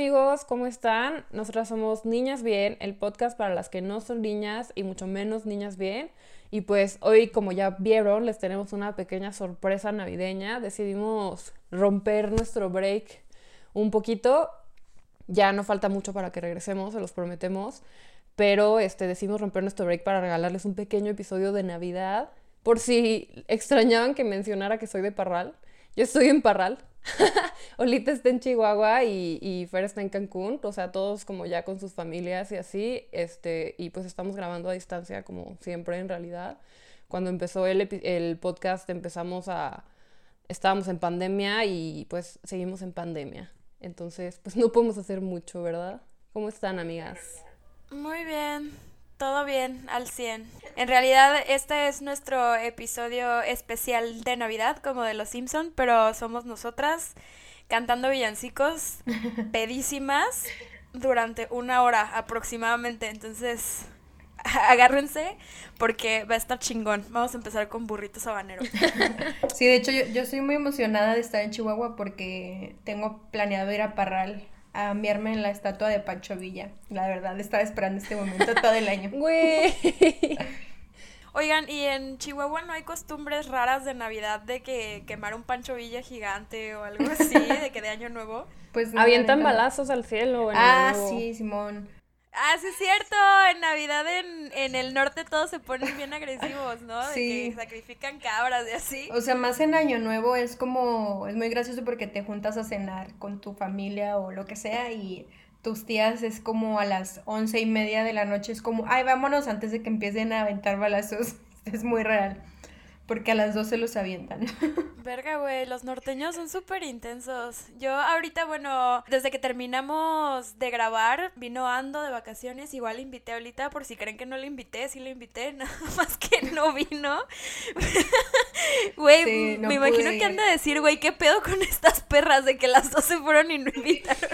amigos, ¿cómo están? Nosotras somos Niñas Bien, el podcast para las que no son niñas y mucho menos niñas bien. Y pues hoy, como ya vieron, les tenemos una pequeña sorpresa navideña. Decidimos romper nuestro break un poquito. Ya no falta mucho para que regresemos, se los prometemos. Pero este, decidimos romper nuestro break para regalarles un pequeño episodio de Navidad. Por si extrañaban que mencionara que soy de Parral. Yo estoy en Parral, Olita está en Chihuahua y, y Fer está en Cancún, o sea, todos como ya con sus familias y así, este, y pues estamos grabando a distancia como siempre en realidad. Cuando empezó el, el podcast empezamos a, estábamos en pandemia y pues seguimos en pandemia. Entonces, pues no podemos hacer mucho, ¿verdad? ¿Cómo están, amigas? Muy bien. Todo bien, al 100. En realidad, este es nuestro episodio especial de Navidad, como de Los Simpson, pero somos nosotras cantando villancicos pedísimas durante una hora aproximadamente. Entonces, agárrense porque va a estar chingón. Vamos a empezar con burritos habaneros. Sí, de hecho yo, yo estoy muy emocionada de estar en Chihuahua porque tengo planeado ir a Parral a miarme en la estatua de Pancho Villa. La verdad, estaba esperando este momento todo el año. Güey. Oigan, ¿y en Chihuahua no hay costumbres raras de Navidad de que quemar un Pancho Villa gigante o algo así, de que de Año Nuevo? Pues avientan balazos al cielo. ah, sí, Simón. Ah, sí es cierto, en Navidad en, en, el norte todos se ponen bien agresivos, ¿no? De que sacrifican cabras y así. O sea, más en Año Nuevo es como, es muy gracioso porque te juntas a cenar con tu familia o lo que sea y tus tías es como a las once y media de la noche, es como, ay, vámonos antes de que empiecen a aventar balazos. Es muy real. Porque a las 12 los avientan. Verga, güey, los norteños son súper intensos. Yo ahorita, bueno, desde que terminamos de grabar, vino Ando de vacaciones, igual le invité ahorita, por si creen que no le invité, sí le invité, nada más que no vino. Güey, me imagino que anda a decir, güey, ¿qué pedo con estas perras de que las dos se fueron y no invitaron?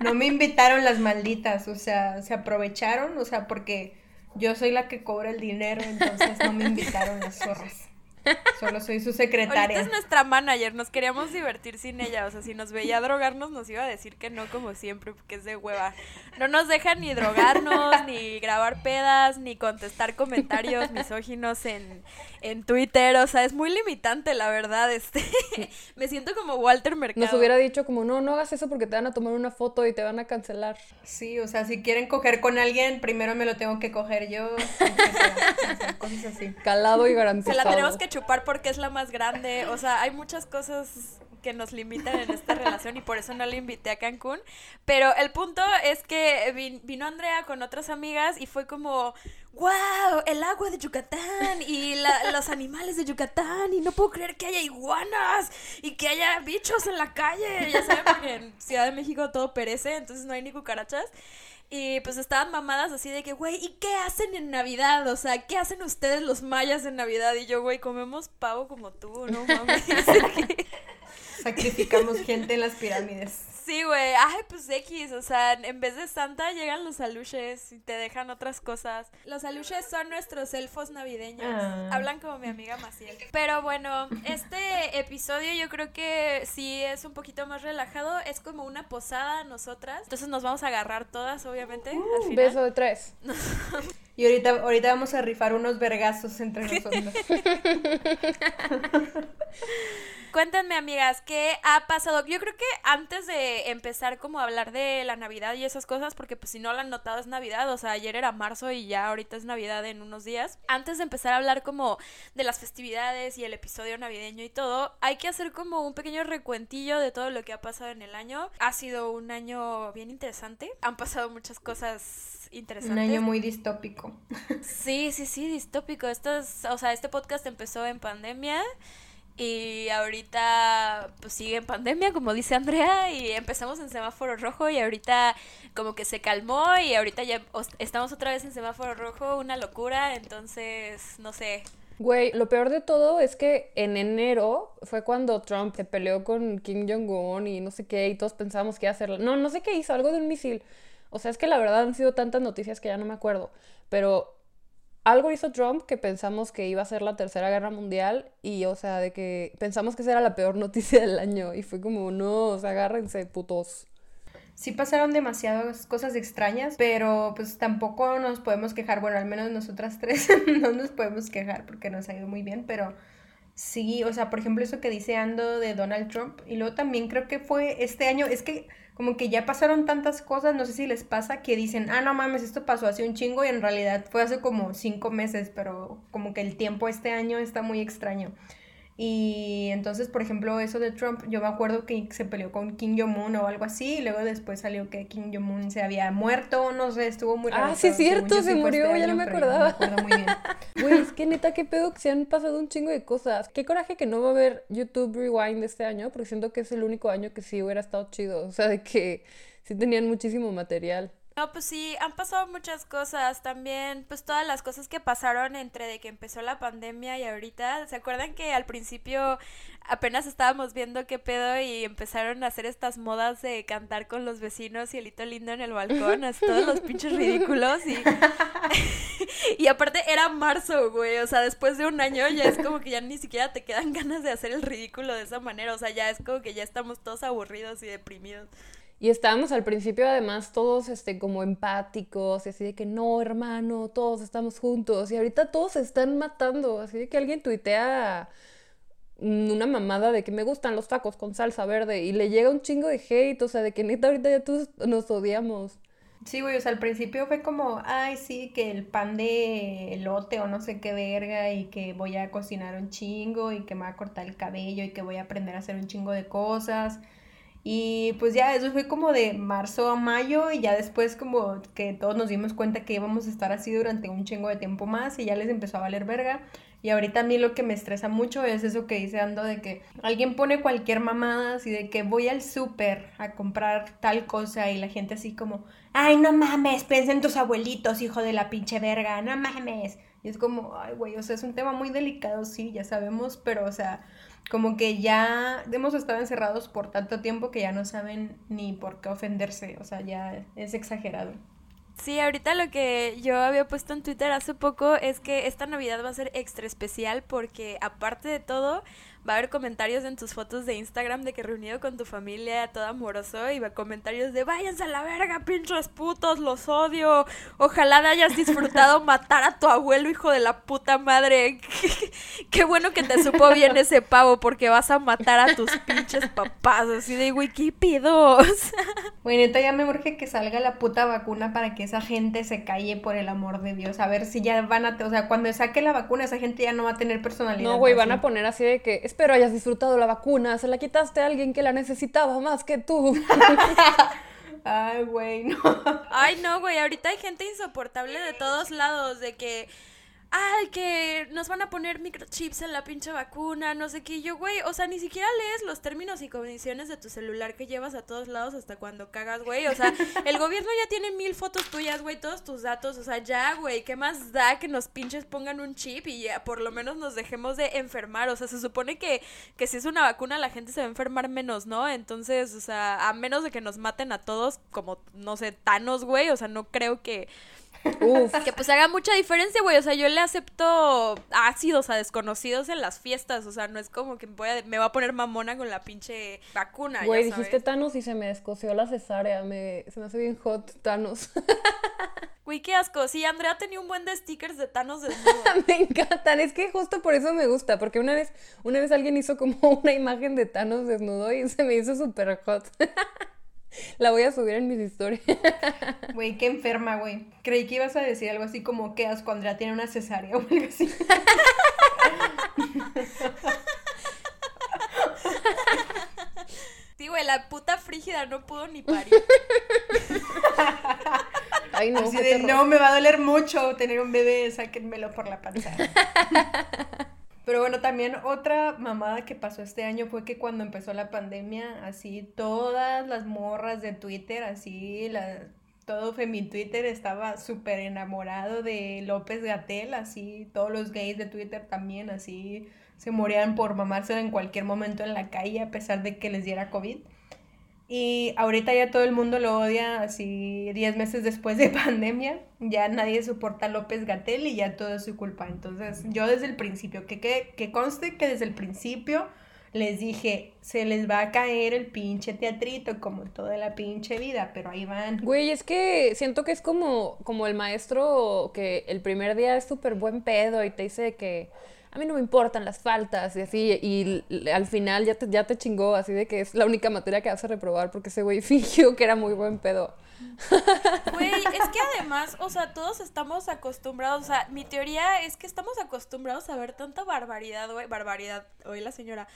no me invitaron las malditas, o sea, se aprovecharon, o sea, porque yo soy la que cobra el dinero, entonces no me invitaron las zorras. Solo soy su secretaria. Ahorita es nuestra manager, nos queríamos divertir sin ella. O sea, si nos veía drogarnos, nos iba a decir que no, como siempre, porque es de hueva. No nos deja ni drogarnos, ni grabar pedas, ni contestar comentarios misóginos en, en Twitter. O sea, es muy limitante, la verdad. Este, me siento como Walter Mercado. Nos hubiera dicho como, no, no hagas eso porque te van a tomar una foto y te van a cancelar. Sí, o sea, si quieren coger con alguien, primero me lo tengo que coger yo. cosas así. Calado y garantizado. Se la tenemos que chupar porque es la más grande. O sea, hay muchas cosas que nos limitan en esta relación y por eso no le invité a Cancún. Pero el punto es que vino Andrea con otras amigas y fue como, wow, el agua de Yucatán y los animales de Yucatán y no puedo creer que haya iguanas y que haya bichos en la calle. Ya saben, porque en Ciudad de México todo perece, entonces no hay ni cucarachas. Y pues estaban mamadas así de que, güey, ¿y qué hacen en Navidad? O sea, ¿qué hacen ustedes los mayas en Navidad? Y yo, güey, comemos pavo como tú, ¿no mames? Sacrificamos gente en las pirámides. Sí, güey. Ay, pues X. O sea, en vez de Santa llegan los aluches y te dejan otras cosas. Los aluches son nuestros elfos navideños. Ah. Hablan como mi amiga Maciel. Pero bueno, este episodio yo creo que sí es un poquito más relajado. Es como una posada nosotras. Entonces nos vamos a agarrar todas, obviamente. Uh, beso de tres. Y ahorita, ahorita vamos a rifar unos vergazos entre nosotros. Cuéntenme, amigas, ¿qué ha pasado? Yo creo que antes de empezar como a hablar de la Navidad y esas cosas, porque pues si no lo han notado es Navidad, o sea, ayer era marzo y ya ahorita es Navidad en unos días. Antes de empezar a hablar como de las festividades y el episodio navideño y todo, hay que hacer como un pequeño recuentillo de todo lo que ha pasado en el año. Ha sido un año bien interesante. Han pasado muchas cosas interesantes. Un año muy distópico. Sí, sí, sí, distópico. Esto es, o sea, este podcast empezó en pandemia. Y ahorita pues sigue en pandemia, como dice Andrea, y empezamos en semáforo rojo y ahorita como que se calmó y ahorita ya estamos otra vez en semáforo rojo, una locura, entonces no sé. Güey, lo peor de todo es que en enero fue cuando Trump se peleó con Kim Jong-un y no sé qué, y todos pensábamos que iba a hacer... No, no sé qué hizo, algo de un misil. O sea, es que la verdad han sido tantas noticias que ya no me acuerdo. Pero algo hizo Trump que pensamos que iba a ser la tercera guerra mundial y, o sea, de que pensamos que esa era la peor noticia del año y fue como, no, o sea, agárrense, putos. sí pasaron demasiadas cosas extrañas, pero pues tampoco nos podemos quejar, bueno, al menos nosotras tres no nos podemos quejar porque nos ha ido muy bien, pero sí, o sea, por ejemplo, eso que dice Ando de Donald Trump, y luego también creo que fue este año, es que como que ya pasaron tantas cosas, no sé si les pasa, que dicen, ah, no mames, esto pasó hace un chingo y en realidad fue hace como cinco meses, pero como que el tiempo este año está muy extraño. Y entonces, por ejemplo, eso de Trump, yo me acuerdo que se peleó con Kim Jong-un o algo así, y luego después salió que Kim Jong-un se había muerto, no sé, estuvo muy raro. Ah, sí, es cierto, se murió, este ya no me acordaba. me muy bien. Güey, es que neta, qué pedo que se han pasado un chingo de cosas. Qué coraje que no va a haber YouTube Rewind este año, porque siento que es el único año que sí hubiera estado chido. O sea, de que sí tenían muchísimo material. No, pues sí, han pasado muchas cosas también, pues todas las cosas que pasaron entre de que empezó la pandemia y ahorita. ¿Se acuerdan que al principio apenas estábamos viendo qué pedo y empezaron a hacer estas modas de cantar con los vecinos y el hito lindo en el balcón, así todos los pinches ridículos y y aparte era marzo, güey, o sea, después de un año ya es como que ya ni siquiera te quedan ganas de hacer el ridículo de esa manera, o sea, ya es como que ya estamos todos aburridos y deprimidos. Y estábamos al principio además todos este, como empáticos y así de que no, hermano, todos estamos juntos. Y ahorita todos se están matando. Así de que alguien tuitea una mamada de que me gustan los tacos con salsa verde y le llega un chingo de hate, o sea, de que neta ahorita ya todos nos odiamos. Sí, güey, o sea, al principio fue como, ay, sí, que el pan de elote o no sé qué verga y que voy a cocinar un chingo y que me va a cortar el cabello y que voy a aprender a hacer un chingo de cosas. Y pues ya eso fue como de marzo a mayo y ya después como que todos nos dimos cuenta que íbamos a estar así durante un chingo de tiempo más y ya les empezó a valer verga. Y ahorita a mí lo que me estresa mucho es eso que dice Ando de que alguien pone cualquier mamada así de que voy al súper a comprar tal cosa y la gente así como, ay no mames, piensa tus abuelitos, hijo de la pinche verga, no mames. Y es como, ay güey, o sea, es un tema muy delicado, sí, ya sabemos, pero o sea como que ya hemos estado encerrados por tanto tiempo que ya no saben ni por qué ofenderse, o sea, ya es exagerado. Sí, ahorita lo que yo había puesto en Twitter hace poco es que esta Navidad va a ser extra especial porque aparte de todo, va a haber comentarios en tus fotos de Instagram de que reunido con tu familia, todo amoroso, y va comentarios de váyanse a la verga, pinches putos, los odio. Ojalá hayas disfrutado matar a tu abuelo, hijo de la puta madre. Qué bueno que te supo bien ese pavo, porque vas a matar a tus pinches papás. Así de wikipidos. Bueno, ya me urge que salga la puta vacuna para que esa gente se calle por el amor de Dios. A ver si ya van a. O sea, cuando saque la vacuna, esa gente ya no va a tener personalidad. No, güey, van a poner así de que espero hayas disfrutado la vacuna, se la quitaste a alguien que la necesitaba más que tú. Ay, güey, no. Ay, no, güey, ahorita hay gente insoportable de todos lados, de que ay, que nos van a poner microchips en la pinche vacuna, no sé qué. yo, güey, o sea, ni siquiera lees los términos y condiciones de tu celular que llevas a todos lados hasta cuando cagas, güey. O sea, el gobierno ya tiene mil fotos tuyas, güey, todos tus datos. O sea, ya, güey, ¿qué más da que nos pinches pongan un chip y ya por lo menos nos dejemos de enfermar? O sea, se supone que, que si es una vacuna la gente se va a enfermar menos, ¿no? Entonces, o sea, a menos de que nos maten a todos, como, no sé, Thanos, güey, o sea, no creo que Uf. Que pues haga mucha diferencia, güey. O sea, yo le acepto ácidos a desconocidos en las fiestas. O sea, no es como que me va a poner mamona con la pinche vacuna. Güey, dijiste Thanos y se me descoció la cesárea. Me, se me hace bien hot Thanos. Güey, qué asco. Sí, Andrea tenía un buen de stickers de Thanos desnudo. me encantan. Es que justo por eso me gusta. Porque una vez, una vez alguien hizo como una imagen de Thanos desnudo y se me hizo súper hot. La voy a subir en mis historias. Güey, qué enferma, güey. Creí que ibas a decir algo así como que asco, Andrea tiene una cesárea o algo así. Sí, güey, la puta frígida no pudo ni parir. Ay, no. Así de, no, me va a doler mucho tener un bebé, sáquenmelo por la panza. Pero bueno, también otra mamada que pasó este año fue que cuando empezó la pandemia, así todas las morras de Twitter, así la, todo Femi Twitter estaba súper enamorado de López Gatel, así todos los gays de Twitter también, así se morían por mamárselo en cualquier momento en la calle a pesar de que les diera COVID. Y ahorita ya todo el mundo lo odia, así 10 meses después de pandemia, ya nadie soporta a López Gatel y ya todo es su culpa. Entonces, yo desde el principio, que, que, que conste que desde el principio les dije, se les va a caer el pinche teatrito como toda la pinche vida, pero ahí van. Güey, es que siento que es como, como el maestro que el primer día es súper buen pedo y te dice que a mí no me importan las faltas y así, y al final ya te, ya te chingó, así de que es la única materia que vas a reprobar porque ese güey fingió que era muy buen pedo. Güey, es que además, o sea, todos estamos acostumbrados, o sea, mi teoría es que estamos acostumbrados a ver tanta barbaridad, güey, barbaridad, hoy la señora,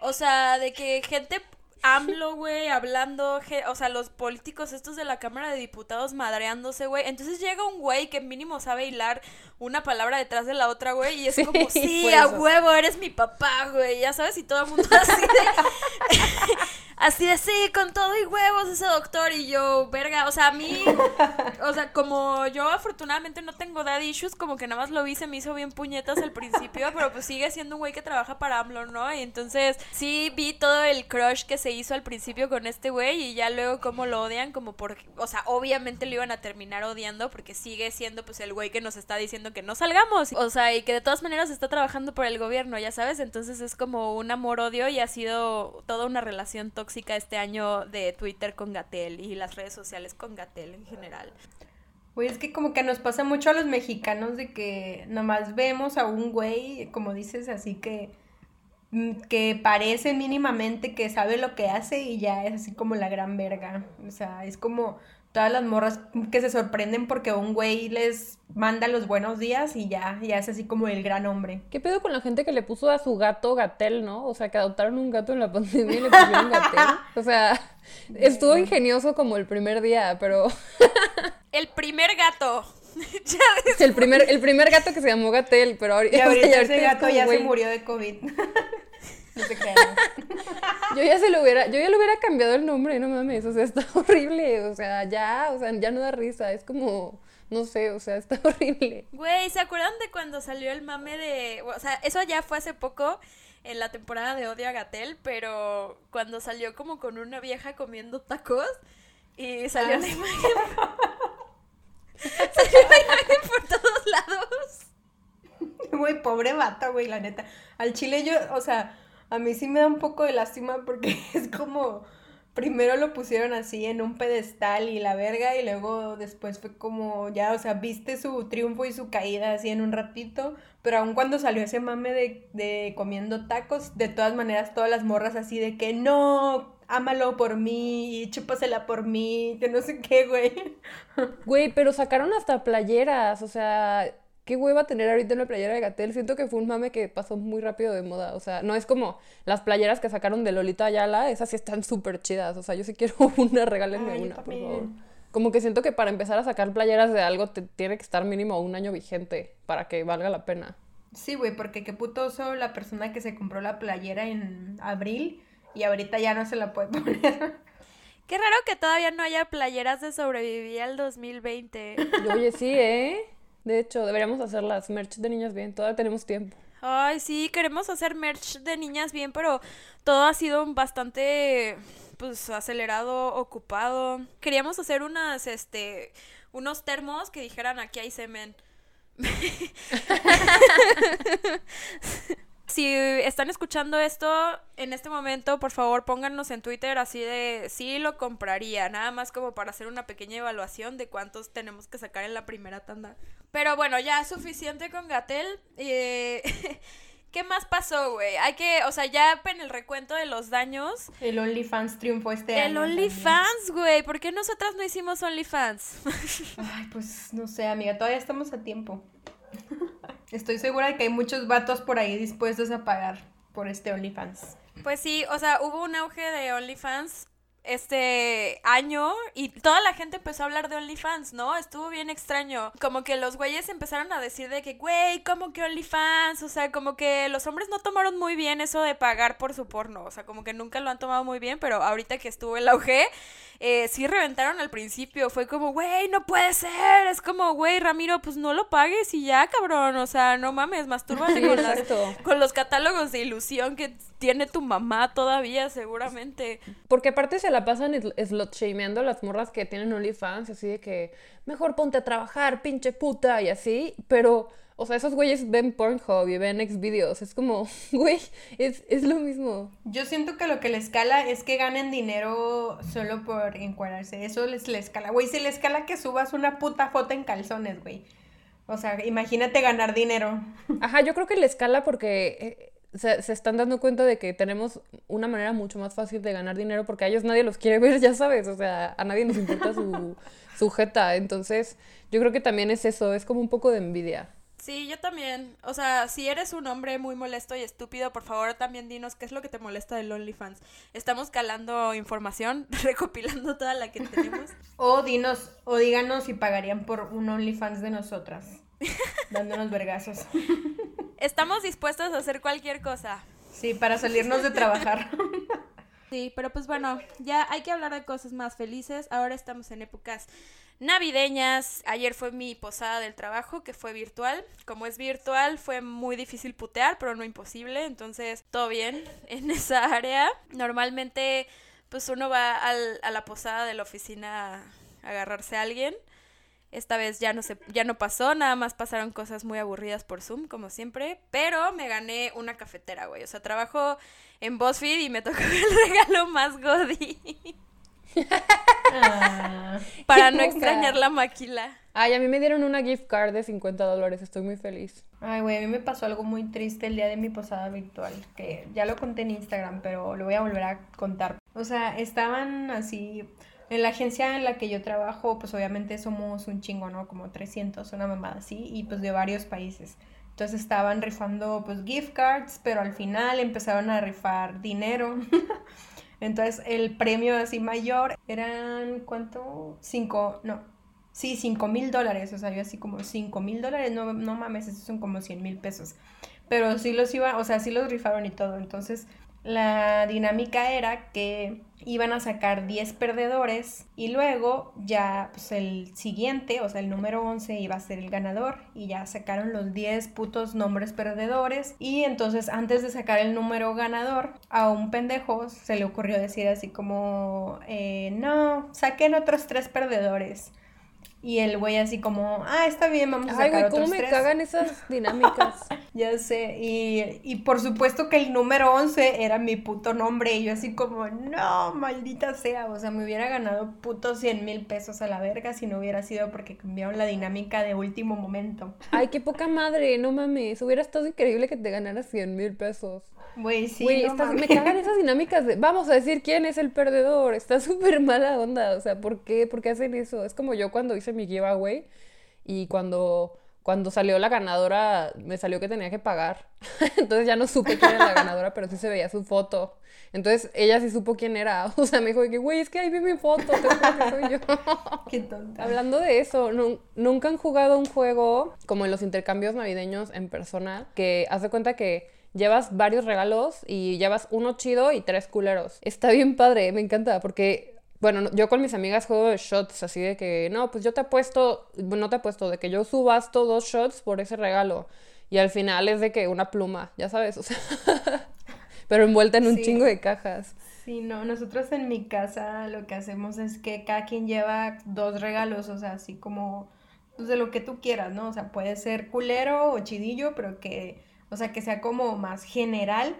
o sea, de que gente AMLO, güey, hablando, o sea, los políticos estos de la Cámara de Diputados madreándose, güey. Entonces llega un güey que mínimo sabe hilar una palabra detrás de la otra, güey, y es como, sí, a huevo, eres mi papá, güey, ya sabes, y todo el mundo así de... así de, sí, con todo y huevos ese doctor, y yo, verga, o sea, a mí, o sea, como yo afortunadamente no tengo daddy issues, como que nada más lo vi, se me hizo bien puñetas al principio, pero pues sigue siendo un güey que trabaja para AMLO, ¿no? Y entonces sí vi todo el crush que se hizo al principio con este güey y ya luego cómo lo odian, como por, o sea, obviamente lo iban a terminar odiando porque sigue siendo pues el güey que nos está diciendo que no salgamos, o sea, y que de todas maneras está trabajando por el gobierno, ya sabes, entonces es como un amor-odio y ha sido toda una relación tóxica este año de Twitter con Gatel y las redes sociales con Gatel en general. Güey, es que como que nos pasa mucho a los mexicanos de que nomás vemos a un güey, como dices, así que Mm, que parece mínimamente que sabe lo que hace y ya es así como la gran verga. O sea, es como todas las morras que se sorprenden porque un güey les manda los buenos días y ya, ya es así como el gran hombre. ¿Qué pedo con la gente que le puso a su gato Gatel, no? O sea, que adoptaron un gato en la pandemia y le pusieron Gatel. O sea, estuvo ingenioso como el primer día, pero... el primer gato. el primer, el primer gato que se llamó Gatel, pero ahorita, y ahorita ese gato ya se murió de COVID. No te creas. yo ya se lo hubiera, yo ya le hubiera cambiado el nombre, no mames, o sea, está horrible, o sea, ya, o sea, ya no da risa, es como, no sé, o sea, está horrible. Güey, ¿se acuerdan de cuando salió el mame de, o sea, eso ya fue hace poco en la temporada de Odio a Gatel, pero cuando salió como con una vieja comiendo tacos y salió la ah, imagen Salió la imagen por todos lados. Güey, pobre vato, güey, la neta. Al chile yo, o sea, a mí sí me da un poco de lástima porque es como primero lo pusieron así en un pedestal y la verga y luego después fue como ya, o sea, viste su triunfo y su caída así en un ratito, pero aun cuando salió ese mame de, de comiendo tacos, de todas maneras todas las morras así de que no, ámalo por mí y chúpasela por mí, que no sé qué, güey. Güey, pero sacaron hasta playeras, o sea, qué hueva tener ahorita una playera de Gatel. Siento que fue un mame que pasó muy rápido de moda. O sea, no es como las playeras que sacaron de Lolita Ayala, esas sí están súper chidas. O sea, yo sí quiero una, regálenme una, por favor. Como que siento que para empezar a sacar playeras de algo te tiene que estar mínimo un año vigente para que valga la pena. Sí, güey, porque qué putoso la persona que se compró la playera en abril y ahorita ya no se la puede poner. Qué raro que todavía no haya playeras de sobrevivir al 2020. Oye, sí, ¿eh? De hecho, deberíamos hacer las merch de niñas bien, todavía tenemos tiempo. Ay, sí, queremos hacer merch de niñas bien, pero todo ha sido bastante pues acelerado, ocupado. Queríamos hacer unas este unos termos que dijeran aquí hay semen. Si están escuchando esto en este momento, por favor pónganos en Twitter así de sí lo compraría, nada más como para hacer una pequeña evaluación de cuántos tenemos que sacar en la primera tanda. Pero bueno, ya suficiente con Gatel. Eh, ¿Qué más pasó, güey? Hay que, o sea, ya en el recuento de los daños. El OnlyFans triunfó este año. El OnlyFans, güey. ¿Por qué nosotras no hicimos OnlyFans? Ay, pues no sé, amiga, todavía estamos a tiempo. Estoy segura de que hay muchos vatos por ahí dispuestos a pagar por este OnlyFans. Pues sí, o sea, hubo un auge de OnlyFans este año y toda la gente empezó a hablar de OnlyFans, ¿no? Estuvo bien extraño. Como que los güeyes empezaron a decir de que, güey, ¿cómo que OnlyFans? O sea, como que los hombres no tomaron muy bien eso de pagar por su porno. O sea, como que nunca lo han tomado muy bien, pero ahorita que estuvo el auge, eh, sí reventaron al principio. Fue como, güey, no puede ser. Es como, güey, Ramiro, pues no lo pagues y ya, cabrón. O sea, no mames, mastúrbate con, con los catálogos de ilusión que tiene tu mamá todavía, seguramente. Porque aparte se la pasan slot shameando a las morras que tienen OnlyFans, así de que mejor ponte a trabajar, pinche puta, y así. Pero O sea, esos güeyes ven Pornhub y ven Xvideos. Es como, güey, es, es lo mismo. Yo siento que lo que les escala es que ganen dinero solo por encuadrarse. Eso les, les escala. Güey, si les escala que subas una puta foto en calzones, güey. O sea, imagínate ganar dinero. Ajá, yo creo que le escala porque eh, se, se están dando cuenta de que tenemos una manera mucho más fácil de ganar dinero porque a ellos nadie los quiere ver, ya sabes. O sea, a nadie nos importa su sujeta. Entonces, yo creo que también es eso, es como un poco de envidia. Sí, yo también. O sea, si eres un hombre muy molesto y estúpido, por favor también dinos qué es lo que te molesta del OnlyFans. Estamos calando información, recopilando toda la que tenemos. O dinos, o díganos si pagarían por un OnlyFans de nosotras. Dándonos vergazos. Estamos dispuestos a hacer cualquier cosa. Sí, para salirnos de trabajar. Sí, pero pues bueno, ya hay que hablar de cosas más felices. Ahora estamos en épocas navideñas. Ayer fue mi posada del trabajo, que fue virtual. Como es virtual, fue muy difícil putear, pero no imposible. Entonces, todo bien en esa área. Normalmente, pues uno va al- a la posada de la oficina a agarrarse a alguien. Esta vez ya no se, ya no pasó, nada más pasaron cosas muy aburridas por Zoom, como siempre. Pero me gané una cafetera, güey. O sea, trabajo en BuzzFeed y me tocó el regalo más godi. Ah. Para ¡Qué no extrañar la maquila. Ay, a mí me dieron una gift card de 50 dólares, estoy muy feliz. Ay, güey, a mí me pasó algo muy triste el día de mi posada virtual, que ya lo conté en Instagram, pero lo voy a volver a contar. O sea, estaban así, en la agencia en la que yo trabajo, pues obviamente somos un chingo, ¿no? Como 300, una mamada así, y pues de varios países. Entonces estaban rifando pues gift cards, pero al final empezaron a rifar dinero. Entonces el premio así mayor eran, ¿cuánto? Cinco, no, sí, cinco mil dólares, o sea, yo así como cinco mil dólares, no, no mames, esos son como cien mil pesos. Pero sí los iba, o sea, sí los rifaron y todo. Entonces la dinámica era que iban a sacar 10 perdedores y luego ya pues el siguiente, o sea, el número 11 iba a ser el ganador y ya sacaron los 10 putos nombres perdedores y entonces antes de sacar el número ganador a un pendejo se le ocurrió decir así como eh, no, saquen otros tres perdedores. Y el güey así como, ah, está bien, vamos a sacar Ay, güey, ¿cómo otros me tres". cagan esas dinámicas? Ya sé, y, y por supuesto que el número 11 era mi puto nombre, y yo así como, no, maldita sea, o sea, me hubiera ganado putos 100 mil pesos a la verga si no hubiera sido porque cambiaron la dinámica de último momento. Ay, qué poca madre, no mames. Hubiera estado increíble que te ganaras 100 mil pesos. Güey, sí, Güey, no estas- me cagan esas dinámicas de vamos a decir quién es el perdedor. Está súper mala onda. O sea, ¿por qué? ¿Por qué hacen eso? Es como yo cuando hice mi giveaway y cuando, cuando salió la ganadora, me salió que tenía que pagar. Entonces ya no supe quién era la ganadora, pero sí se veía su foto. Entonces ella sí supo quién era. O sea, me dijo que, güey, es que ahí vi mi foto, te que soy yo. Qué tonta. Hablando de eso, nu- nunca han jugado un juego como en los intercambios navideños en persona, que haz de cuenta que llevas varios regalos y llevas uno chido y tres culeros. Está bien padre, me encanta, porque, bueno, no- yo con mis amigas juego de shots, así de que, no, pues yo te apuesto, no te apuesto, de que yo subasto dos shots por ese regalo. Y al final es de que una pluma, ya sabes, o sea, pero envuelta en un Sí. chingo de cajas. Sí, no, nosotros en mi casa lo que hacemos es que cada quien lleva dos regalos, o sea, así como, pues de lo que tú quieras, ¿no? O sea, puede ser culero o chidillo, pero que, o sea, que sea como más general,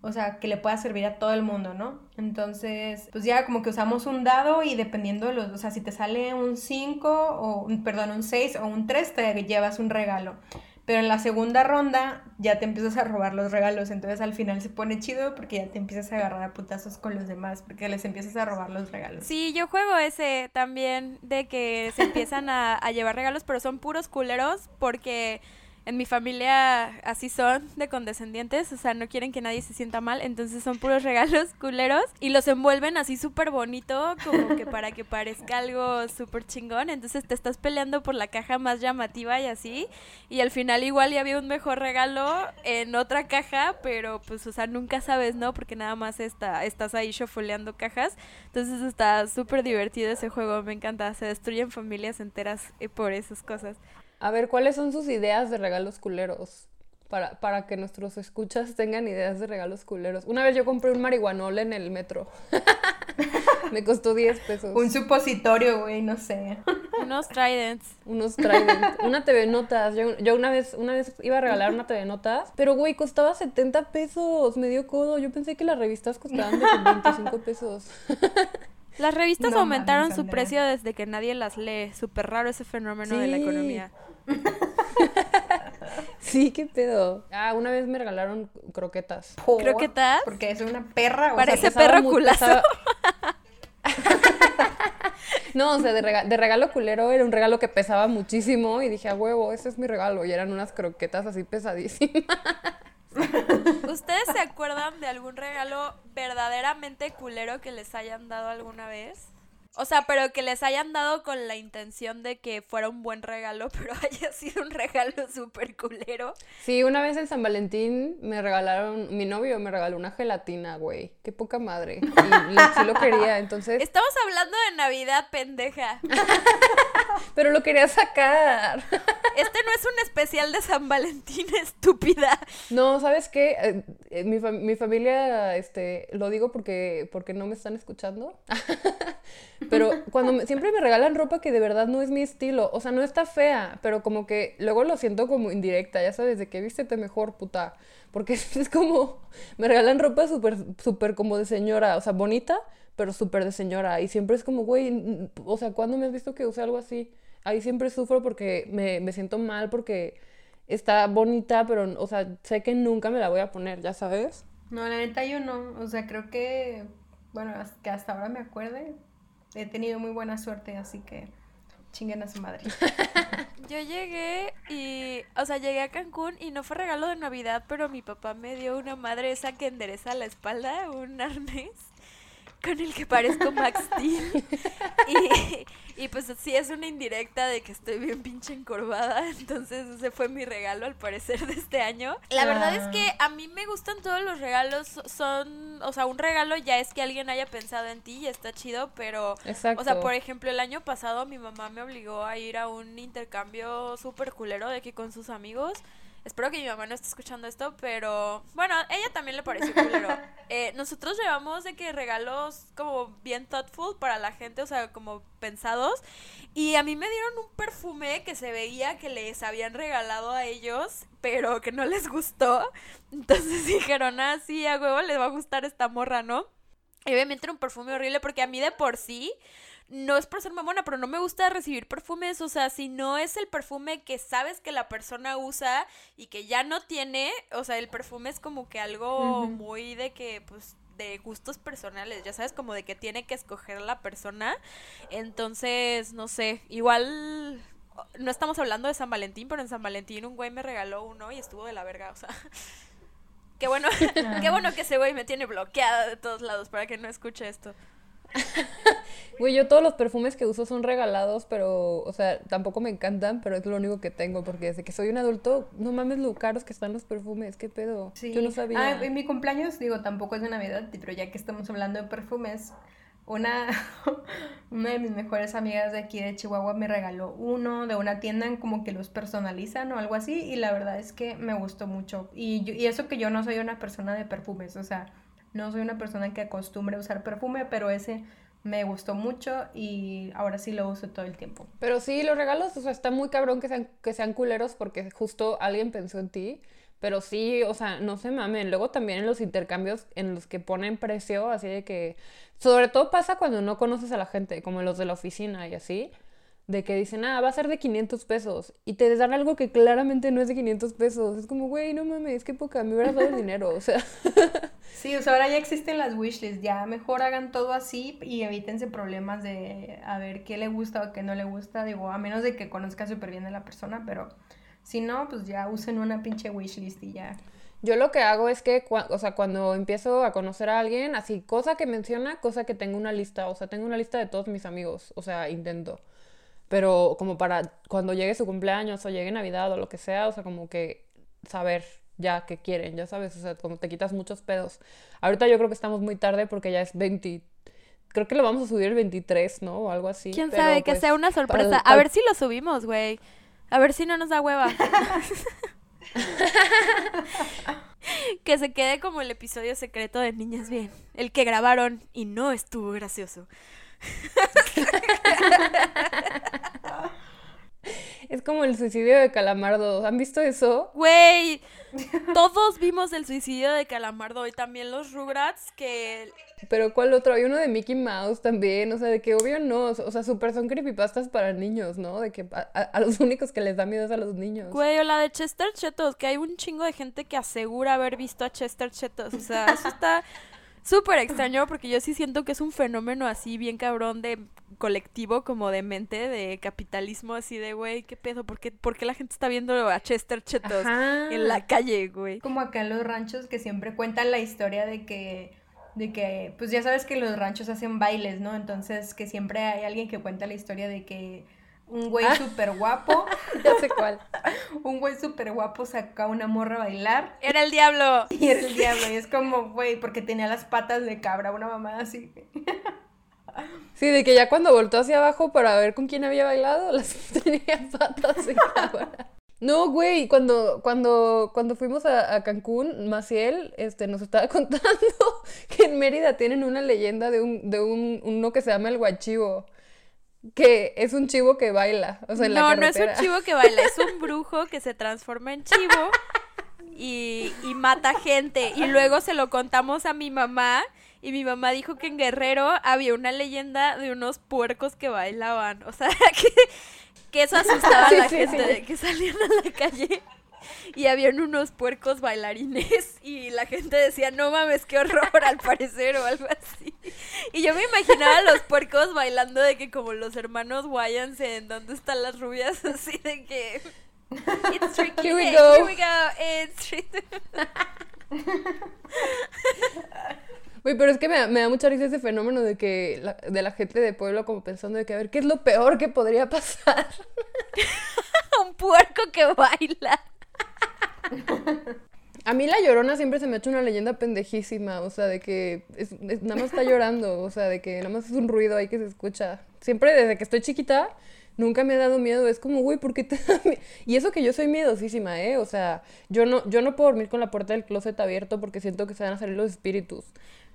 o sea, que le pueda servir a todo el mundo, ¿no? Entonces, pues ya como que usamos un dado y dependiendo de los, o sea, si te sale un 5 o, perdón, un 6 o un 3, te llevas un regalo. Pero en la segunda ronda ya te empiezas a robar los regalos, entonces al final se pone chido porque ya te empiezas a agarrar a putazos con los demás, porque les empiezas a robar los regalos. Sí, yo juego ese también de que se empiezan a, a llevar regalos, pero son puros culeros porque en mi familia así son de condescendientes, o sea, no quieren que nadie se sienta mal, entonces son puros regalos culeros y los envuelven así súper bonito, como que para que parezca algo súper chingón, entonces te estás peleando por la caja más llamativa y así, y al final igual ya había un mejor regalo en otra caja, pero pues, o sea, nunca sabes, ¿no? Porque nada más está, estás ahí shuffleando cajas, entonces está súper divertido ese juego, me encanta, se destruyen familias enteras eh, por esas cosas. A ver, ¿cuáles son sus ideas de regalos culeros? Para, para que nuestros escuchas tengan ideas de regalos culeros. Una vez yo compré un marihuanol en el metro. Me costó 10 pesos. Un supositorio, güey, no sé. Unos Tridents. Unos Tridents. una TV Notas. Yo, yo, una vez una vez iba a regalar una TV Notas, pero güey, costaba 70 pesos. Me dio codo. Yo pensé que las revistas costaban de 25 pesos. Las revistas aumentaron su precio desde que nadie las lee. Súper raro ese fenómeno de la economía. sí, qué pedo. Ah, una vez me regalaron croquetas. ¿Croquetas? Porque es una perra. Parece perro culazo. No, o sea, de, regalo culero era un regalo que pesaba muchísimo y dije, a huevo, ese es mi regalo. Y eran unas croquetas así pesadísimas. ¿Ustedes se acuerdan de algún regalo verdaderamente culero que les hayan dado alguna vez? O sea, pero que les hayan dado con la intención de que fuera un buen regalo, pero haya sido un regalo súper culero. Sí, una vez en San Valentín me regalaron, mi novio me regaló una gelatina, güey. Qué poca madre. Y, sí lo quería, entonces. Estamos hablando de Navidad, pendeja. pero lo quería sacar. Este no es un especial de San Valentín, estúpida. No, ¿sabes qué? Eh, eh, mi, mi, familia, este, lo digo porque, porque no me están escuchando. Pero cuando siempre me regalan ropa que de verdad no es mi estilo, o sea, no está fea, pero como que luego lo siento como indirecta, ya sabes, de que vístete mejor, puta. Porque es como, me regalan ropa súper, súper como de señora, o sea, bonita, pero súper de señora. Y siempre es como, güey, o sea, ¿cuándo me has visto que use algo así? Ahí siempre sufro porque me, me siento mal porque está bonita, pero, o sea, sé que nunca me la voy a poner, ya sabes. No, la neta yo no, o sea, creo que, bueno, que hasta ahora me acuerde, he tenido muy buena suerte, así que chinguen a su madre. Yo llegué y, o sea, llegué a Cancún y no fue regalo de Navidad, pero mi papá me dio una madre esa que endereza la espalda, un arnés con el que parezco Max Steel. y, y, pues sí es una indirecta de que estoy bien pinche encorvada. Entonces ese fue mi regalo al parecer de este año. La verdad es que a mí me gustan todos los regalos. Son, o sea, un regalo ya es que alguien haya pensado en ti y está chido, pero... O sea, por ejemplo, el año pasado mi mamá me obligó a ir a un intercambio súper culero de aquí con sus amigos. Espero que mi mamá no esté escuchando esto, pero bueno, ella también le pareció culero. Eh, nosotros llevamos de que regalos como bien thoughtful para la gente, o sea, como pensados. Y a mí me dieron un perfume que se veía que les habían regalado a ellos, pero que no les gustó. Entonces dijeron, ah, sí, a huevo les va a gustar esta morra, ¿no? Y obviamente era un perfume horrible porque a mí de por sí no es por ser mamona, pero no me gusta recibir perfumes, o sea, si no es el perfume que sabes que la persona usa y que ya no tiene, o sea, el perfume es como que algo muy de que, pues, de gustos personales, ya sabes, como de que tiene que escoger la persona. Entonces, no sé, igual no estamos hablando de San Valentín, pero en San Valentín un güey me regaló uno y estuvo de la verga, o sea. Qué bueno, qué bueno que ese güey me tiene bloqueada de todos lados para que no escuche esto. Güey, yo todos los perfumes que uso son regalados, pero, o sea, tampoco me encantan, pero es lo único que tengo, porque desde que soy un adulto, no mames lo caros que están los perfumes, qué pedo. Yo no sabía. Ah, en mi cumpleaños, digo, tampoco es de Navidad, pero ya que estamos hablando de perfumes, una, una de mis mejores amigas de aquí de Chihuahua me regaló uno de una tienda en como que los personalizan o algo así, y la verdad es que me gustó mucho. Y, y eso que yo no soy una persona de perfumes, o sea no soy una persona que acostumbre a usar perfume, pero ese me gustó mucho y ahora sí lo uso todo el tiempo. Pero sí, los regalos, o sea, está muy cabrón que sean, que sean culeros porque justo alguien pensó en ti. Pero sí, o sea, no se mamen. Luego también en los intercambios en los que ponen precio, así de que... Sobre todo pasa cuando no conoces a la gente, como los de la oficina y así de que dicen, ah, va a ser de 500 pesos, y te dan algo que claramente no es de 500 pesos. Es como, güey, no mames, es que poca, me hubieras dado el dinero, o sea. Sí, o sea, ahora ya existen las wishlists, ya mejor hagan todo así y evítense problemas de a ver qué le gusta o qué no le gusta, digo, a menos de que conozca súper bien a la persona, pero si no, pues ya usen una pinche wishlist y ya. Yo lo que hago es que, o sea, cuando empiezo a conocer a alguien, así, cosa que menciona, cosa que tengo una lista, o sea, tengo una lista de todos mis amigos, o sea, intento pero como para cuando llegue su cumpleaños o llegue Navidad o lo que sea, o sea, como que saber ya qué quieren, ya sabes, o sea, como te quitas muchos pedos. Ahorita yo creo que estamos muy tarde porque ya es 20, creo que lo vamos a subir el 23, ¿no? O algo así. ¿Quién sabe? que pues, sea una sorpresa. A ver si lo subimos, güey. A ver si no nos da hueva. que se quede como el episodio secreto de Niñas Bien. El que grabaron y no estuvo gracioso. Es como el suicidio de Calamardo. ¿Han visto eso? Güey, todos vimos el suicidio de Calamardo y también los Rugrats que... Pero ¿cuál otro? Hay uno de Mickey Mouse también, o sea, de que obvio no, o sea, súper son creepypastas para niños, ¿no? De que a, a, los únicos que les da miedo es a los niños. Güey, o la de Chester Chetos, que hay un chingo de gente que asegura haber visto a Chester Chetos, o sea, eso está súper extraño porque yo sí siento que es un fenómeno así bien cabrón de colectivo como de mente, de capitalismo así de, güey, ¿qué pedo? ¿Por qué, ¿Por qué la gente está viendo a Chester Chetos en la calle, güey? Como acá en los ranchos que siempre cuentan la historia de que de que, pues ya sabes que los ranchos hacen bailes, ¿no? Entonces que siempre hay alguien que cuenta la historia de que un güey ah. súper guapo. ya sé cuál. un güey súper guapo saca a una morra a bailar. Era el diablo. Y era el diablo. Y es como, güey, porque tenía las patas de cabra, una mamada así. sí, de que ya cuando voltó hacia abajo para ver con quién había bailado, las tenía patas de cabra. No, güey, cuando, cuando, cuando fuimos a, Cancún, Maciel este, nos estaba contando que en Mérida tienen una leyenda de un, de un uno que se llama el guachivo que es un chivo que baila, o sea, en no, la No, es un chivo que baila, es un brujo que se transforma en chivo y, y mata gente. Y luego se lo contamos a mi mamá y mi mamá dijo que en Guerrero había una leyenda de unos puercos que bailaban. O sea, que, que eso asustaba a la gente de que salían a la calle y habían unos puercos bailarines y la gente decía, no mames, qué horror al parecer o algo así. Y yo me imaginaba a los puercos bailando de que como los hermanos Wyans en ¿Dónde están las rubias? Así de que... It's tricky, here we go. Here we go. It's Uy, pero es que me, me, da mucha risa ese fenómeno de que la, de la gente de pueblo como pensando de que a ver, ¿qué es lo peor que podría pasar? Un puerco que baila. A mí la llorona siempre se me ha hecho una leyenda pendejísima, o sea, de que nada más está llorando, o sea, de que nada más es un ruido ahí que se escucha. Siempre desde que estoy chiquita, nunca me ha dado miedo, es como, güey, ¿por qué te? Y eso que yo soy miedosísima, ¿eh? O sea, yo no, yo no puedo dormir con la puerta del closet abierto porque siento que se van a salir los espíritus.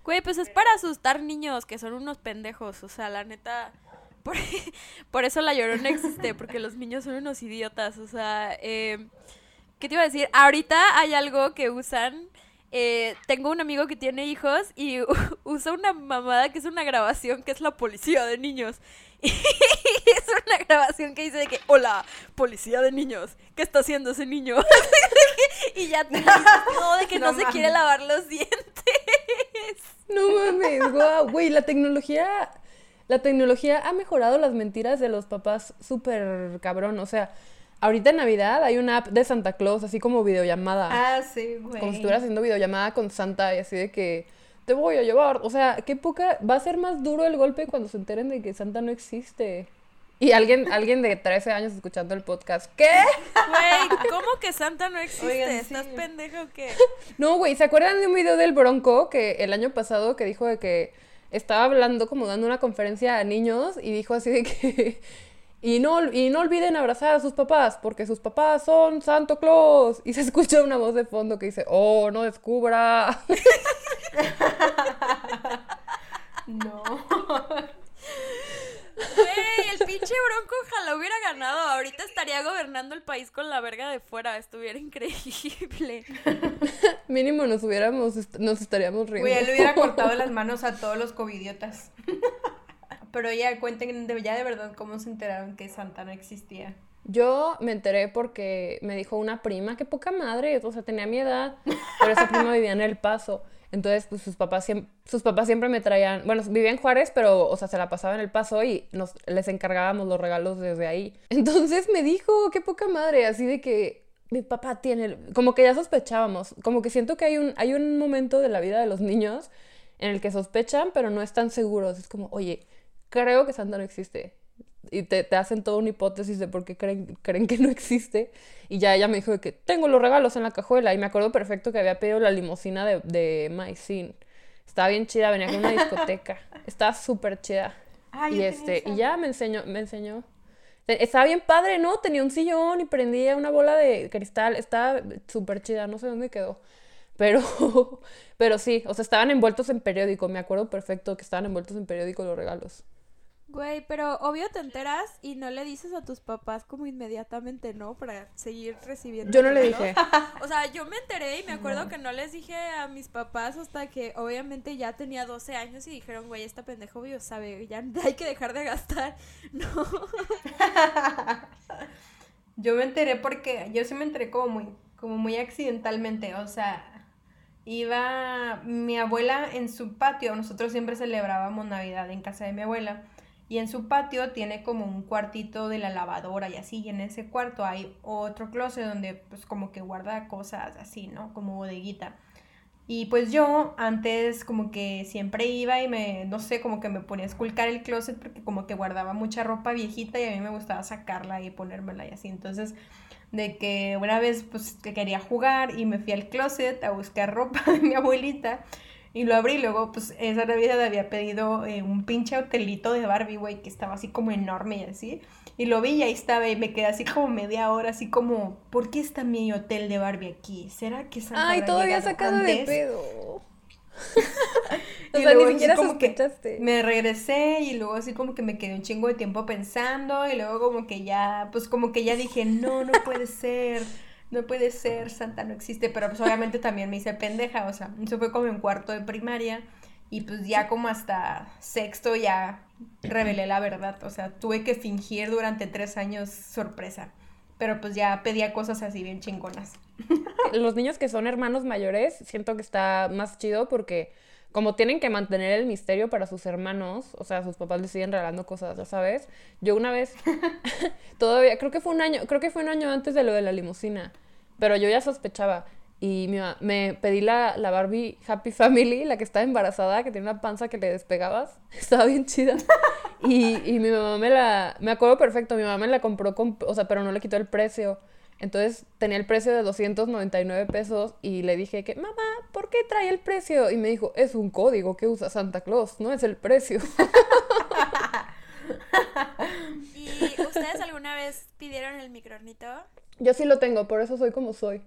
Güey, pues es para asustar niños que son unos pendejos, o sea, la neta... Por, por eso la llorona existe, porque los niños son unos idiotas, o sea, eh ¿Qué te iba a decir? Ahorita hay algo que usan. Eh, tengo un amigo que tiene hijos y usa una mamada que es una grabación que es la policía de niños. Y es una grabación que dice de que, hola, policía de niños, ¿qué está haciendo ese niño? y ya te dices, no, de que no, se quiere lavar los dientes. No mames, guau, güey, la tecnología, la tecnología ha mejorado las mentiras de los papás súper cabrón, o sea, Ahorita en Navidad hay una app de Santa Claus, así como videollamada. Ah, sí, güey. Como si estuvieras haciendo videollamada con Santa y así de que te voy a llevar. O sea, qué poca. Va a ser más duro el golpe cuando se enteren de que Santa no existe. Y alguien, alguien de 13 años escuchando el podcast. ¿Qué? Güey, ¿cómo que Santa no existe? ¿Estás pendejo o qué? No, güey, ¿se acuerdan de un video del Bronco que el año pasado que dijo de que estaba hablando como dando una conferencia a niños y dijo así de que y no, y no olviden abrazar a sus papás, porque sus papás son Santo Claus. Y se escucha una voz de fondo que dice, oh, no descubra. no. Güey, el pinche bronco ojalá hubiera ganado. Ahorita estaría gobernando el país con la verga de fuera. Estuviera increíble. Mínimo nos hubiéramos, nos estaríamos riendo. Güey, él hubiera cortado las manos a todos los covidiotas. Pero ya cuenten de, ya de verdad cómo se enteraron que Santa no existía. Yo me enteré porque me dijo una prima, que poca madre, o sea, tenía mi edad, pero esa prima vivía en El Paso. Entonces, pues sus papás, siempre, sus papás siempre me traían, bueno, vivía en Juárez, pero, o sea, se la pasaba en El Paso y nos, les encargábamos los regalos desde ahí. Entonces me dijo, qué poca madre, así de que mi papá tiene, como que ya sospechábamos, como que siento que hay un, hay un momento de la vida de los niños en el que sospechan, pero no están seguros. Es como, oye, creo que Santa no existe. Y te, te, hacen toda una hipótesis de por qué creen, creen que no existe. Y ya ella me dijo que tengo los regalos en la cajuela. Y me acuerdo perfecto que había pedido la limusina de, de Maicin. Estaba bien chida, venía con una discoteca. Estaba súper chida. y este, y ya me enseñó, me enseñó. Estaba bien padre, ¿no? Tenía un sillón y prendía una bola de cristal. Estaba súper chida, no sé dónde quedó. Pero, pero sí, o sea, estaban envueltos en periódico. Me acuerdo perfecto que estaban envueltos en periódico los regalos. Güey, pero obvio te enteras y no le dices a tus papás como inmediatamente, ¿no? Para seguir recibiendo. Yo no le dije. O sea, yo me enteré y me acuerdo que no les dije a mis papás hasta que obviamente ya tenía 12 años y dijeron, güey, esta pendeja obvio sabe, ya hay que dejar de gastar. No. Yo me enteré porque, yo sí me enteré como muy, como muy accidentalmente, o sea, iba mi abuela en su patio, nosotros siempre celebrábamos Navidad en casa de mi abuela, y en su patio tiene como un cuartito de la lavadora y así, y en ese cuarto hay otro closet donde pues como que guarda cosas así, ¿no? Como bodeguita. Y pues yo antes como que siempre iba y me, no sé, como que me ponía a esculcar el closet porque como que guardaba mucha ropa viejita y a mí me gustaba sacarla y ponérmela y así. Entonces, de que una vez pues que quería jugar y me fui al closet a buscar ropa de mi abuelita y lo abrí y luego pues esa Navidad había pedido eh, un pinche hotelito de Barbie, güey, que estaba así como enorme y así. Y lo vi y ahí estaba y me quedé así como media hora, así como, ¿por qué está mi hotel de Barbie aquí? ¿Será que Santa Ay, todavía sacado de antes?" pedo. Y o sea, luego ni siquiera como que sospechaste. Me regresé y luego así como que me quedé un chingo de tiempo pensando y luego como que ya, pues como que ya dije, no, no puede ser, no puede ser, Santa no existe, pero pues obviamente también me hice pendeja, o sea, eso fue como en cuarto de primaria y pues ya como hasta sexto ya revelé la verdad, o sea, tuve que fingir durante tres años sorpresa, pero pues ya pedía cosas así bien chingonas. Los niños que son hermanos mayores, siento que está más chido porque como tienen que mantener el misterio para sus hermanos, o sea, sus papás les siguen regalando cosas, ya sabes. Yo una vez, todavía, creo que fue un año, creo que fue un año antes de lo de la limusina, pero yo ya sospechaba. Y mi me pedí la, la Barbie Happy Family, la que estaba embarazada, que tiene una panza que le despegabas. Estaba bien chida. Y, y mi mamá me la... Me acuerdo perfecto, mi mamá me la compró con... O sea, pero no le quitó el precio. Entonces tenía el precio de 299 pesos y le dije que, mamá, ¿por qué trae el precio? Y me dijo, es un código que usa Santa Claus, no es el precio. ¿Y ustedes alguna vez pidieron el microornito? Yo sí lo tengo, por eso soy como soy.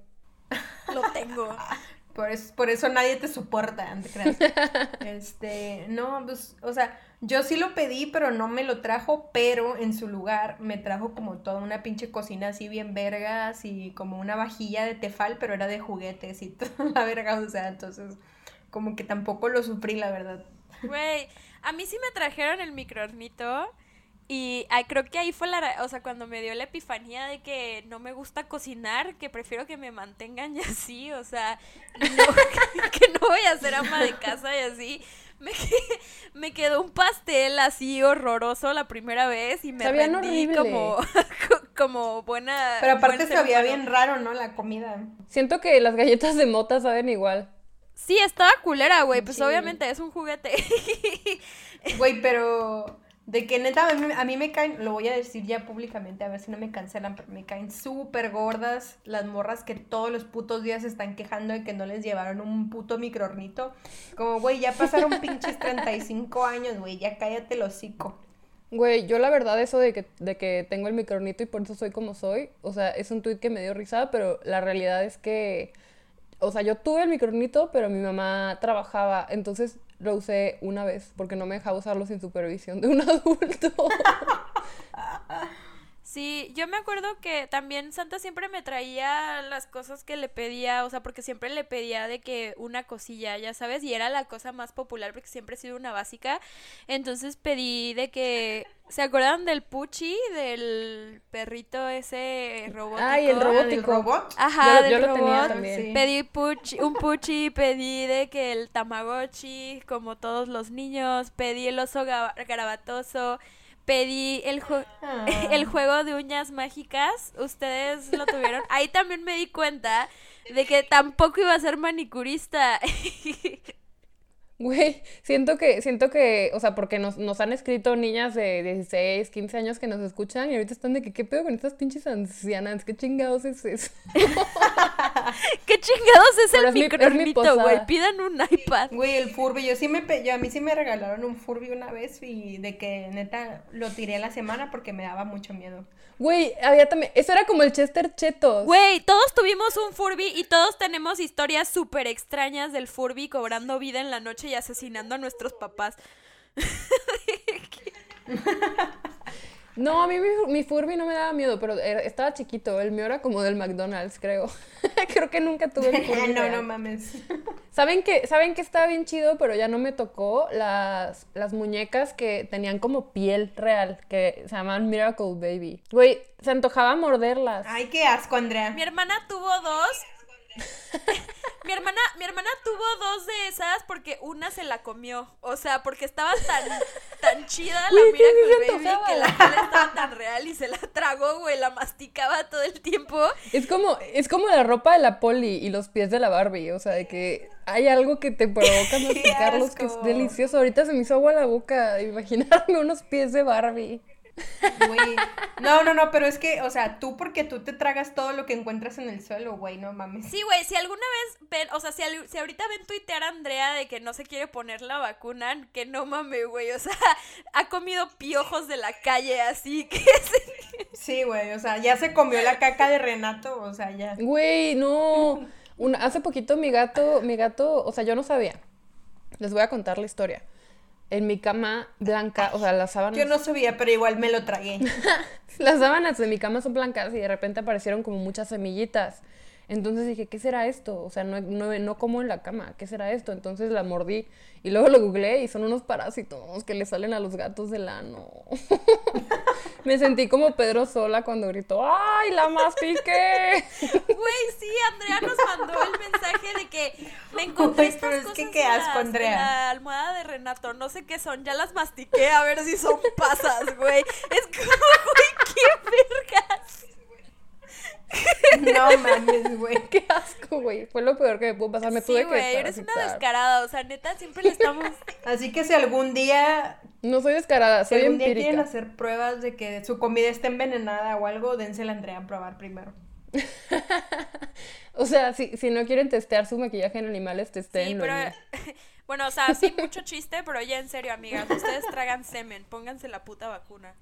Lo tengo. Por eso, por eso nadie te soporta, no te creas. Este, no, pues, o sea, yo sí lo pedí, pero no me lo trajo, pero en su lugar me trajo como toda una pinche cocina así bien vergas y como una vajilla de tefal, pero era de juguetes y toda la verga, o sea, entonces como que tampoco lo sufrí, la verdad. Güey, a mí sí me trajeron el microornito y ay, creo que ahí fue la, o sea, cuando me dio la epifanía de que no me gusta cocinar, que prefiero que me mantengan y así, o sea, no, que no voy a ser ama de casa y así. Me, me quedó un pastel así horroroso la primera vez y me Sabían rendí horrible. como como buena Pero aparte sabía humano. bien raro, ¿no? La comida. Siento que las galletas de mota saben igual. Sí, estaba culera, güey, pues Sí. obviamente es un juguete. Güey, pero de que neta a mí, a mí me caen, lo voy a decir ya públicamente, a ver si no me cancelan, pero me caen súper gordas las morras que todos los putos días se están quejando de que no les llevaron un puto microornito. Como, güey, ya pasaron pinches 35 años, güey, ya cállate el hocico. Güey, yo la verdad eso de que, de que tengo el micronito y por eso soy como soy, o sea, es un tuit que me dio risa, pero la realidad es que, o sea, yo tuve el micronito, pero mi mamá trabajaba, entonces lo usé una vez porque no me dejaba usarlo sin supervisión de un adulto. Sí, yo me acuerdo que también Santa siempre me traía las cosas que le pedía, o sea, porque siempre le pedía de que una cosilla, ya sabes, y era la cosa más popular porque siempre he sido una básica. Entonces pedí de que, ¿se acuerdan del Puchi, del perrito ese robótico? Ay, el Ah, ¿del robótico. robot? Ajá, Yo lo- del yo lo tenía robot. también. Sí. Pedí puchi, un puchi, pedí de que el tamagotchi, como todos los niños, pedí el oso ga- garabatoso, pedí el, jue- Ah. el juego de uñas mágicas, ustedes lo tuvieron. Ahí también me di cuenta de que tampoco iba a ser manicurista. Güey, siento que, siento que, o sea, porque nos, nos han escrito niñas de 16, 15 años que nos escuchan y ahorita están de que, ¿qué pedo con estas pinches ancianas? ¿Qué chingados es eso? ¿Qué chingados es Pero el micronito, güey? Pidan un iPad. Güey, el Furby, yo sí me, pe- yo, a mí sí me regalaron un Furby una vez y de que neta lo tiré a la semana porque me daba mucho miedo. Güey, había también, eso era como el Chester Chetos. Güey, todos tuvimos un Furby y todos tenemos historias súper extrañas del Furby cobrando vida en la noche y asesinando a nuestros papás. No, a mí mi, mi Furby no me daba miedo, pero era- estaba chiquito. El mío era como del McDonald's, creo. creo que nunca tuve el Furby. no, real. no mames. ¿Saben que, ¿Saben que estaba bien chido, pero ya no me tocó? Las, las muñecas que tenían como piel real, que se llaman Miracle Baby. Güey, se antojaba morderlas. Ay, qué asco, Andrea. Mi hermana tuvo dos. mi hermana, mi hermana tuvo dos de esas porque una se la comió. O sea, porque estaba tan, tan chida la Güey, ¿qué sí Miracle Baby que la piel estaba tan real y se la tragó, güey, la masticaba todo el tiempo. Es como, es como la ropa de la poli y los pies de la Barbie. O sea, de que hay algo que te provoca masticarlos que es delicioso. Ahorita se me hizo agua la boca imaginarme unos pies de Barbie. Güey. No, no, no, pero es que, o sea, tú porque tú te tragas todo lo que encuentras en el suelo, güey, no mames. Sí, güey, si alguna vez ven, o sea, si, al- si ahorita ven tuitear a Andrea de que no se quiere poner la vacuna, que no mame, güey, o sea, ha comido piojos de la calle así que se- Sí, güey, o sea, ya se comió la caca de Renato, o sea, ya. Güey, no. Un- hace poquito mi gato, mi gato, o sea, yo no sabía. Les voy a contar la historia. En mi cama blanca, o sea, las sábanas. Yo no sabía, pero igual me lo tragué. Las sábanas de mi cama son blancas y de repente aparecieron como muchas semillitas. Entonces dije, ¿qué será esto? O sea, no, no, no como en la cama, ¿qué será esto? Entonces la mordí y luego lo googleé y son unos parásitos que le salen a los gatos del ano. Me sentí como Pedro Sola cuando gritó, ¡ay, la mastiqué! Güey, sí, Andrea nos mandó el mensaje de que me encontré Güey, estas pero es cosas que qué asco, las- en Andrea. la almohada de Renato, no sé qué son, ya las mastiqué a ver si son pasas, güey. Es como, güey, qué vergas. No mames, güey. ¡Qué asco, güey! Fue lo peor que me pudo pasar. Me Sí, tuve que güey, eres una descarada, o sea, neta, siempre le estamos... Así que si algún día, No soy descarada, si soy algún día quieren hacer pruebas de que su comida esté envenenada o algo, dénsela a Andrea a probar primero. O sea, si, si no quieren testear su maquillaje en animales, Sí, testéenlo pero... Bueno, o sea, sí, mucho chiste, pero ya en serio, amigas, ustedes tragan semen, pónganse la puta vacuna.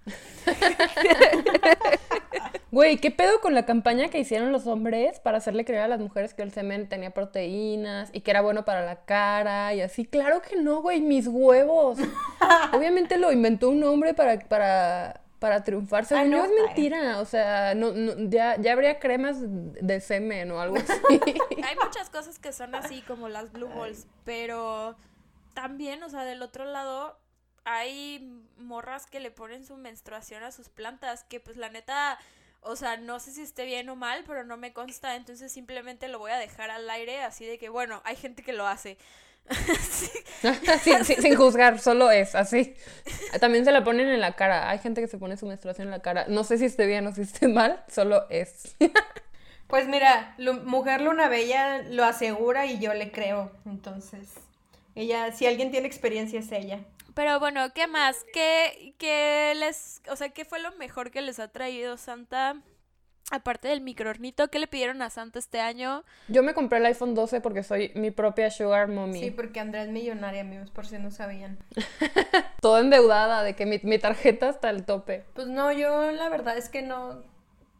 Güey, ¿qué pedo con la campaña que hicieron los hombres para hacerle creer a las mujeres que el semen tenía proteínas y que era bueno para la cara y así? Claro que no, güey, mis huevos. Obviamente lo inventó un hombre para, para, para triunfar. Según Ah, no, yo es mentira. O sea, no, no, ya, ya habría cremas de semen o algo así. Hay muchas cosas que son así como las blue balls, pero también, o sea, del otro lado hay morras que le ponen su menstruación a sus plantas, que pues la neta, o sea, no sé si esté bien o mal, pero no me consta, entonces simplemente lo voy a dejar al aire, así de que, bueno, hay gente que lo hace. Sí. sin, sin- sin juzgar, solo es así. También se la ponen en la cara. Hay gente que se pone su menstruación en la cara. No sé si esté bien o si esté mal, solo es. Pues mira, Lu- Mujer Luna Bella lo asegura y yo le creo. Entonces, ella, si alguien tiene experiencia es ella. Pero bueno, ¿qué más? ¿Qué, qué les, o sea, qué fue lo mejor que les ha traído Santa? Aparte del microornito, ¿qué le pidieron a Santa este año? Yo me compré el iPhone 12 porque soy mi propia sugar mommy. Sí, porque Andrea es millonaria, amigos, por si no sabían. Toda endeudada de que mi, mi tarjeta está al tope. Pues no, yo la verdad es que no.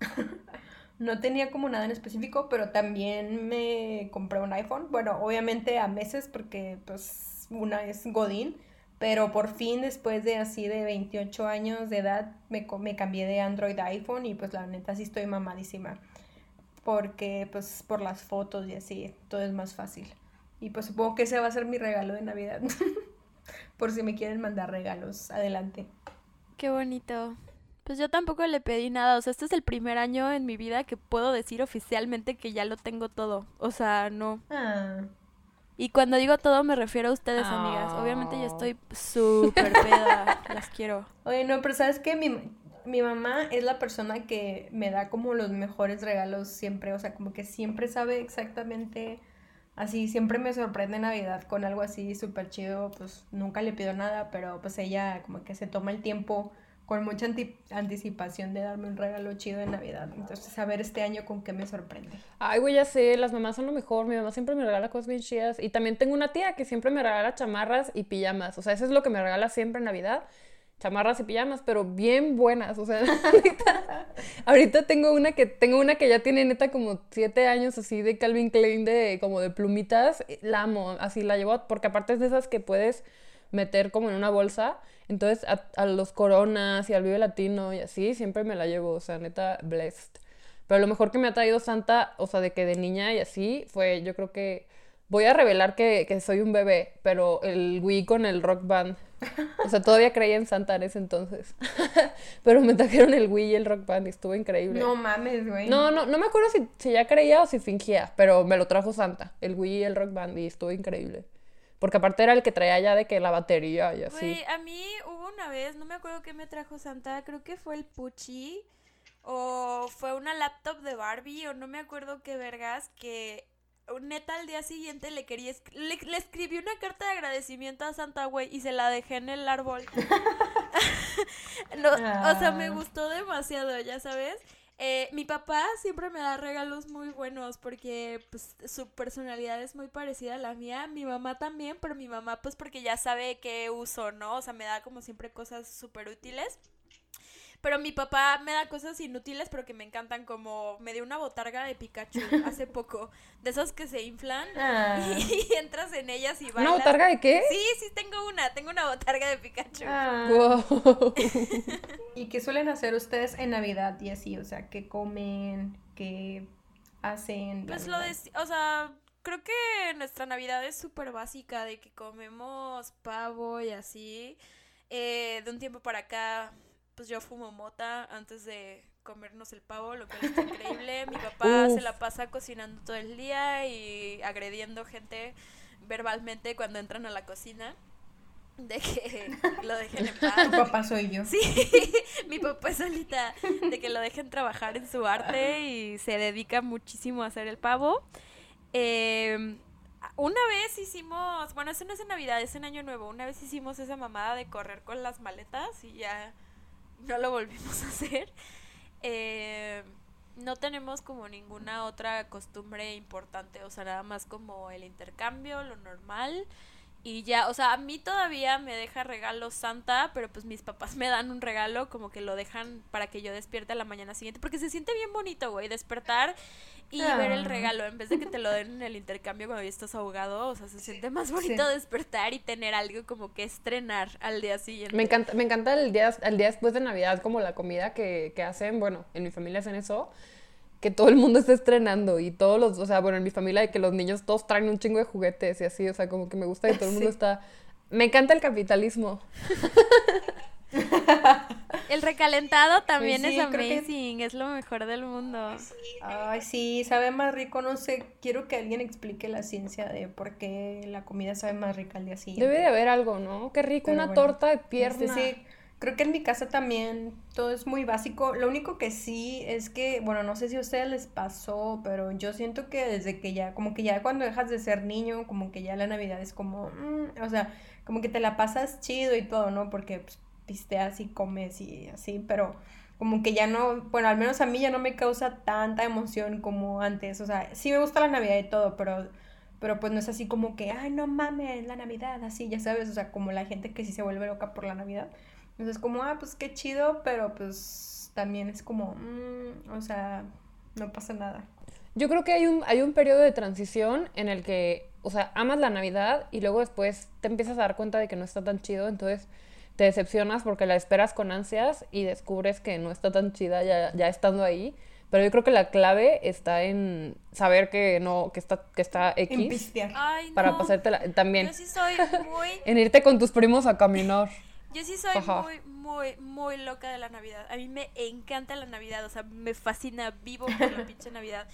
no tenía como nada en específico, pero también me compré un iPhone. Bueno, obviamente a meses porque pues una es Godín, pero por fin después de así de 28 años de edad me, co- me cambié de Android a iPhone y pues la neta sí estoy mamadísima. Porque pues por las fotos y así todo es más fácil. Y pues supongo que ese va a ser mi regalo de Navidad. por si me quieren mandar regalos, adelante. Qué bonito. Pues yo tampoco le pedí nada, o sea, este es el primer año en mi vida que puedo decir oficialmente que ya lo tengo todo. O sea, no. Ah. Y cuando digo todo me refiero a ustedes, amigas. Obviamente yo estoy súper peda, las quiero. Oye, no, pero ¿sabes qué? Mi, mi mamá es la persona que me da como los mejores regalos siempre, o sea, como que siempre sabe exactamente, así, siempre me sorprende Navidad con algo así súper chido, pues nunca le pido nada, pero pues ella como que se toma el tiempo con mucha anti- anticipación de darme un regalo chido de Navidad. Entonces, a ver este año con qué me sorprende. Ay, güey, ya sé, las mamás son lo mejor. Mi mamá siempre me regala cosas bien chidas. Y también tengo una tía que siempre me regala chamarras y pijamas. O sea, eso es lo que me regala siempre en Navidad. Chamarras y pijamas, pero bien buenas. O sea, ahorita, ahorita tengo una que tengo una que ya tiene neta como siete años así de Calvin Klein de como de plumitas. La amo, así la llevo porque aparte es de esas que puedes meter como en una bolsa. Entonces a, a los coronas y al Vive Latino y así, siempre me la llevo, o sea, neta, blessed. Pero lo mejor que me ha traído Santa, o sea, de que de niña y así, fue yo creo que Voy a revelar que, que, soy un bebé, pero el Wii con el rock band. O sea, todavía creía en Santa en ese entonces. pero me trajeron el Wii y el rock band y estuvo increíble. No mames, güey. No, no, no me acuerdo si, si, ya creía o si fingía, pero me lo trajo Santa, el Wii y el rock band y estuvo increíble. Porque aparte era el que traía ya de que la batería y así. Güey, a mí hubo una vez, no me acuerdo qué me trajo Santa, creo que fue el Puchi o fue una laptop de Barbie o no me acuerdo qué vergas que neta al día siguiente le quería le, le, escribí una carta de agradecimiento a Santa güey y se la dejé en el árbol. no, O sea, me ah. gustó demasiado, ya sabes. Eh, mi papá siempre me da regalos muy buenos porque pues su personalidad es muy parecida a la mía. Mi mamá también, pero mi mamá pues porque ya sabe qué uso, ¿no? O sea, me da como siempre cosas súper útiles. Pero mi papá me da cosas inútiles, pero que me encantan, como me dio una botarga de Pikachu hace poco. De esas que se inflan ah. y, entras en ellas y bailas. ¿Una botarga de qué? Sí, sí, tengo una. Tengo una botarga de Pikachu. Ah. ¿Y qué suelen hacer ustedes en Navidad y así? O sea, ¿qué comen? ¿Qué hacen? Pues lo de... O sea creo que nuestra Navidad es súper básica, de que comemos pavo y así. Eh, de un tiempo para acá pues yo fumo mota antes de comernos el pavo, lo cual es increíble. Mi papá se la pasa cocinando todo el día y agrediendo gente verbalmente cuando entran a la cocina. De que lo dejen en paz. Tu papá soy yo. Sí, mi papá es solita. De que lo dejen trabajar en su arte y se dedica muchísimo a hacer el pavo. Em, una vez hicimos, bueno, eso no es en Navidad, es en Año Nuevo. Una vez hicimos esa mamada de correr con las maletas y ya no lo volvimos a hacer. Eh, no tenemos como ninguna otra costumbre importante, o sea, nada más como el intercambio, lo normal. Y ya, o sea, a mí todavía me deja regalo Santa, pero pues mis papás me dan un regalo como que lo dejan para que yo despierte a la mañana siguiente, porque se siente bien bonito, güey, despertar y ver el ah. regalo en vez de que te lo den en el intercambio cuando ya estás ahogado, o sea, se siente más bonito despertar y tener algo como que estrenar al día siguiente. Me encanta, me encanta el día, el día después de Navidad, como la comida que, que hacen, bueno, en mi familia hacen eso que todo el mundo está estrenando y todos los, o sea, bueno, en mi familia de que los niños todos traen un chingo de juguetes y así, o sea, como que me gusta que todo el mundo está... Me encanta el capitalismo. el recalentado también pues es amazing, es lo mejor del mundo. Ay, sí, sabe más rico, no sé, quiero que alguien explique la ciencia de por qué la comida sabe más rica al día siguiente. Debe de haber algo, ¿no? Qué rico, una torta de este, pierna. sí, Creo que en mi casa también todo es muy básico. Lo único que sí es que, bueno, no sé si a ustedes les pasó, pero yo siento que desde que ya, como que ya cuando dejas de ser niño, como que ya la Navidad es como, mm, o sea, como que te la pasas chido y todo, ¿no? Porque pues, pisteas y comes y así, pero como que ya no, bueno, al menos a mí ya no me causa tanta emoción como antes. O sea, sí me gusta la Navidad y todo, pero, pero pues no es así como que, ay, no mames, la Navidad, así, ya sabes, o sea, como la gente que sí se vuelve loca por la Navidad. Entonces, como, ah, pues qué chido, pero pues también es como, mm, o sea, no pasa nada. Yo creo que hay un, hay un periodo de transición en el que, o sea, amas la Navidad y luego después te empiezas a dar cuenta de que no está tan chido, entonces te decepcionas porque la esperas con ansias y descubres que no está tan chida ya, ya estando ahí. Pero yo creo que la clave está en saber que no, que está, que está X. Ay, para pasártela también. Yo sí soy muy. en irte con tus primos a caminar. Yo sí soy muy, muy, muy loca de la Navidad. A mí me encanta la Navidad, o sea, me fascina, vivo por la pinche Navidad.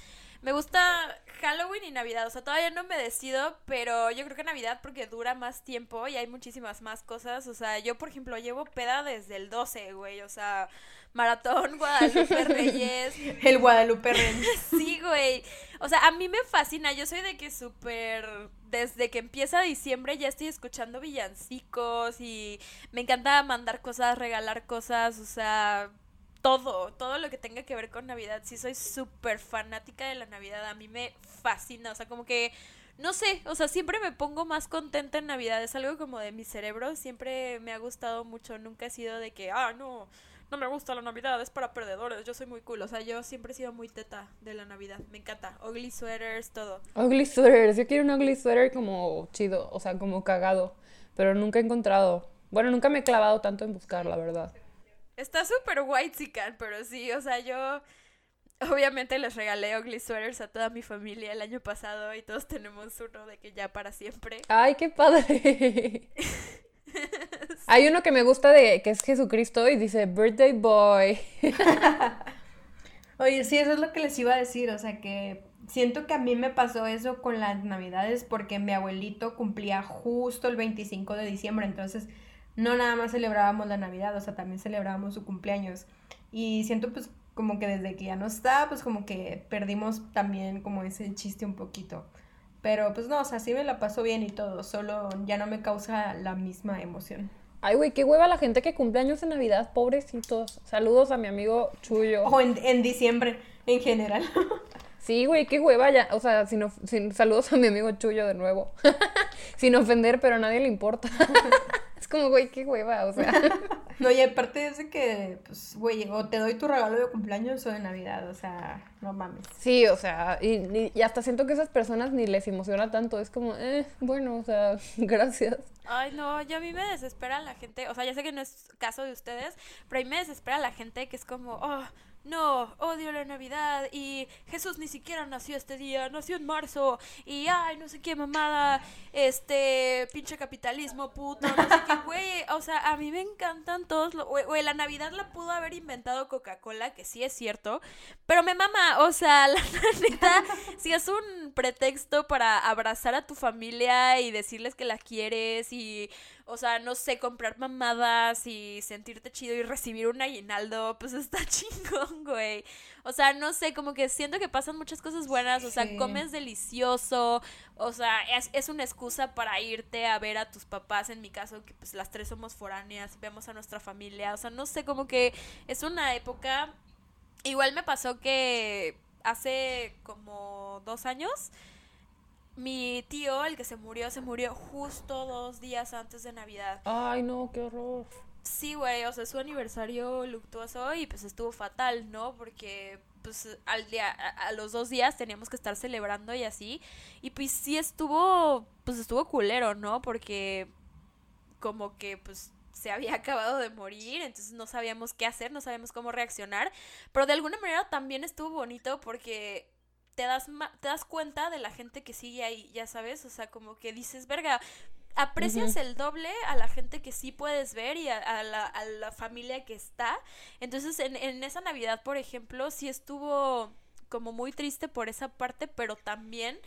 Me gusta Halloween y Navidad, o sea, todavía no me decido, pero yo creo que Navidad porque dura más tiempo y hay muchísimas más cosas. O sea, yo, por ejemplo, llevo peda desde el 12, güey, o sea, Maratón, Guadalupe Reyes. El Guadalupe Reyes. sí, güey. O sea, a mí me fascina. Yo soy de que súper. Desde que empieza diciembre ya estoy escuchando villancicos y me encanta mandar cosas, regalar cosas, o sea, todo, todo lo que tenga que ver con Navidad. Sí, soy súper fanática de la Navidad. A mí me fascina. O sea, como que no sé, o sea, siempre me pongo más contenta en Navidad, es algo como de mi cerebro, siempre me ha gustado mucho, nunca he sido de que, ah, no, no me gusta la Navidad, es para perdedores, yo soy muy cool. O sea, yo siempre he sido muy teta de la Navidad, me encanta. Ugly sweaters, todo. Ugly sweaters, yo quiero un ugly sweater como chido, o sea, como cagado, pero nunca he encontrado. Bueno, nunca me he clavado tanto en buscar, la verdad. Está súper white pero sí, o sea, yo obviamente les regalé ugly sweaters a toda mi familia el año pasado y todos tenemos uno de que ya para siempre. Ay, qué padre. Hay uno que me gusta de que es Jesucristo y dice Birthday Boy. Oye, sí, eso es lo que les iba a decir, o sea que siento que a mí me pasó eso con las navidades porque mi abuelito cumplía justo el 25 de diciembre, entonces no nada más celebrábamos la Navidad, o sea, también celebrábamos su cumpleaños. Y siento pues como que desde que ya no está, pues como que perdimos también como ese chiste un poquito. Pero pues no, o sea, sí me la paso bien y todo, solo ya no me causa la misma emoción. Ay, güey, qué hueva la gente que cumple años en Navidad, pobrecitos. Saludos a mi amigo Chuyo. O en, en diciembre, en general. Sí, güey, qué hueva ya. O sea, sin, sin, saludos a mi amigo Chuyo de nuevo. sin ofender, pero a nadie le importa. como, güey, qué hueva, o sea. no, y aparte es de que, pues, güey, o te doy tu regalo de cumpleaños o de Navidad, o sea, no mames. Sí, o sea, y, y hasta siento que esas personas ni les emociona tanto. Es como, eh, bueno, o sea, gracias. Ay, no, yo a mí me desespera la gente. O sea, ya sé que no es caso de ustedes, pero a mí me desespera la gente que es como, oh no, odio la Navidad y Jesús ni siquiera nació este día, nació en marzo y ay, no sé qué mamada, este, pinche capitalismo, puto, no sé qué, güey, o sea, a mí me encantan todos, güey, la Navidad la pudo haber inventado Coca-Cola, que sí es cierto, pero me mama, o sea, la neta, si es un pretexto para abrazar a tu familia y decirles que la quieres y o sea, no sé, comprar mamadas y sentirte chido y recibir un aguinaldo, pues está chingón, güey. O sea, no sé, como que siento que pasan muchas cosas buenas, o sea, comes delicioso, o sea, es, es, una excusa para irte a ver a tus papás, en mi caso, que pues las tres somos foráneas, vemos a nuestra familia, o sea, no sé, como que es una época... Igual me pasó que hace como dos años mi tío, el que se murió, se murió justo dos días antes de Navidad. Ay, no, qué horror. Sí, güey, o sea, su aniversario luctuoso y pues estuvo fatal, ¿no? Porque pues al día, a, los dos días teníamos que estar celebrando y así. Y pues sí estuvo, pues estuvo culero, ¿no? Porque como que pues se había acabado de morir, entonces no sabíamos qué hacer, no sabíamos cómo reaccionar. Pero de alguna manera también estuvo bonito porque te das, te das cuenta de la gente que sigue ahí, ya sabes, o sea, como que dices, verga, aprecias el doble a la gente que sí puedes ver y a, la, a la, familia que está. Entonces, en, en, esa Navidad, por ejemplo, sí estuvo como muy triste por esa parte, pero también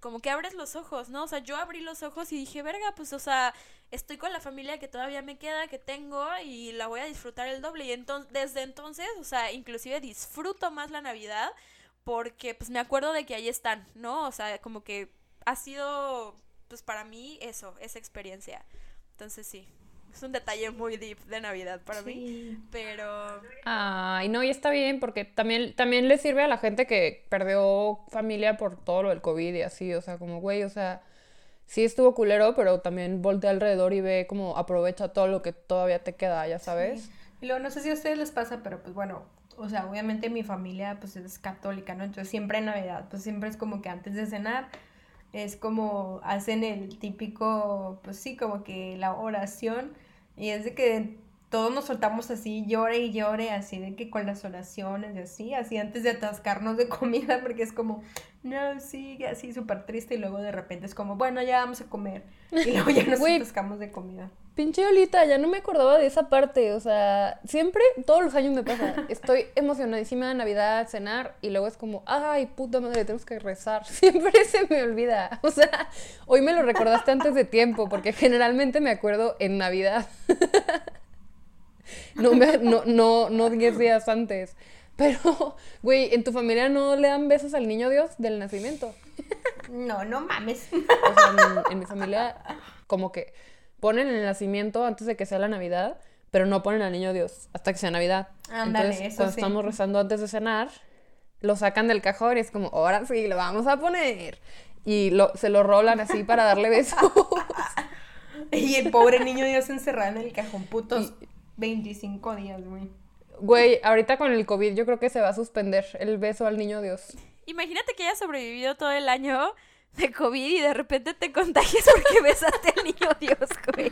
como que abres los ojos, ¿no? O sea, yo abrí los ojos y dije, verga, pues, o sea, estoy con la familia que todavía me queda, que tengo, y la voy a disfrutar el doble. Y entonces, desde entonces, o sea, inclusive disfruto más la Navidad porque pues me acuerdo de que ahí están, ¿no? O sea, como que ha sido, pues para mí eso, esa experiencia. Entonces sí, es un detalle muy deep de Navidad para mí, pero... Ay, no, y está bien porque también, también le sirve a la gente que perdió familia por todo lo del COVID y así, o sea, como, güey, o sea, sí estuvo culero, pero también voltea alrededor y ve como aprovecha todo lo que todavía te queda, ya sabes. Y luego, no sé si a ustedes les pasa, pero pues bueno, o sea, obviamente mi familia pues es católica, ¿no? Entonces siempre en Navidad, pues siempre es como que antes de cenar es como hacen el típico, pues sí, como que la oración y es de que todos nos soltamos así, llore y llore, así de que con las oraciones y así, así antes de atascarnos de comida, porque es como, no, sí, así súper triste y luego de repente es como, bueno, ya vamos a comer y luego ya nos atascamos de comida. Pinche Olita, ya no me acordaba de esa parte, o sea, siempre, todos los años me pasa, estoy emocionadísima de Navidad, cenar, y luego es como, ay, puta madre, tenemos que rezar, siempre se me olvida, o sea, hoy me lo recordaste antes de tiempo, porque generalmente me acuerdo en Navidad, no, me, no, no, no diez días antes, pero, güey, ¿en tu familia no le dan besos al niño Dios del nacimiento? No, no mames. O sea, en mi familia, como que ponen el nacimiento antes de que sea la Navidad, pero no ponen al niño Dios hasta que sea Navidad. Ándale, Entonces, cuando estamos rezando antes de cenar, lo sacan del cajón y es como, ahora sí, lo vamos a poner. Y lo, se lo rolan así para darle besos. y el pobre niño Dios encerrado en el cajón, putos 25 días, güey. güey, ahorita con el COVID yo creo que se va a suspender el beso al niño Dios. Imagínate que hayas sobrevivido todo el año de COVID y de repente te contagias porque besaste al niño Dios, güey.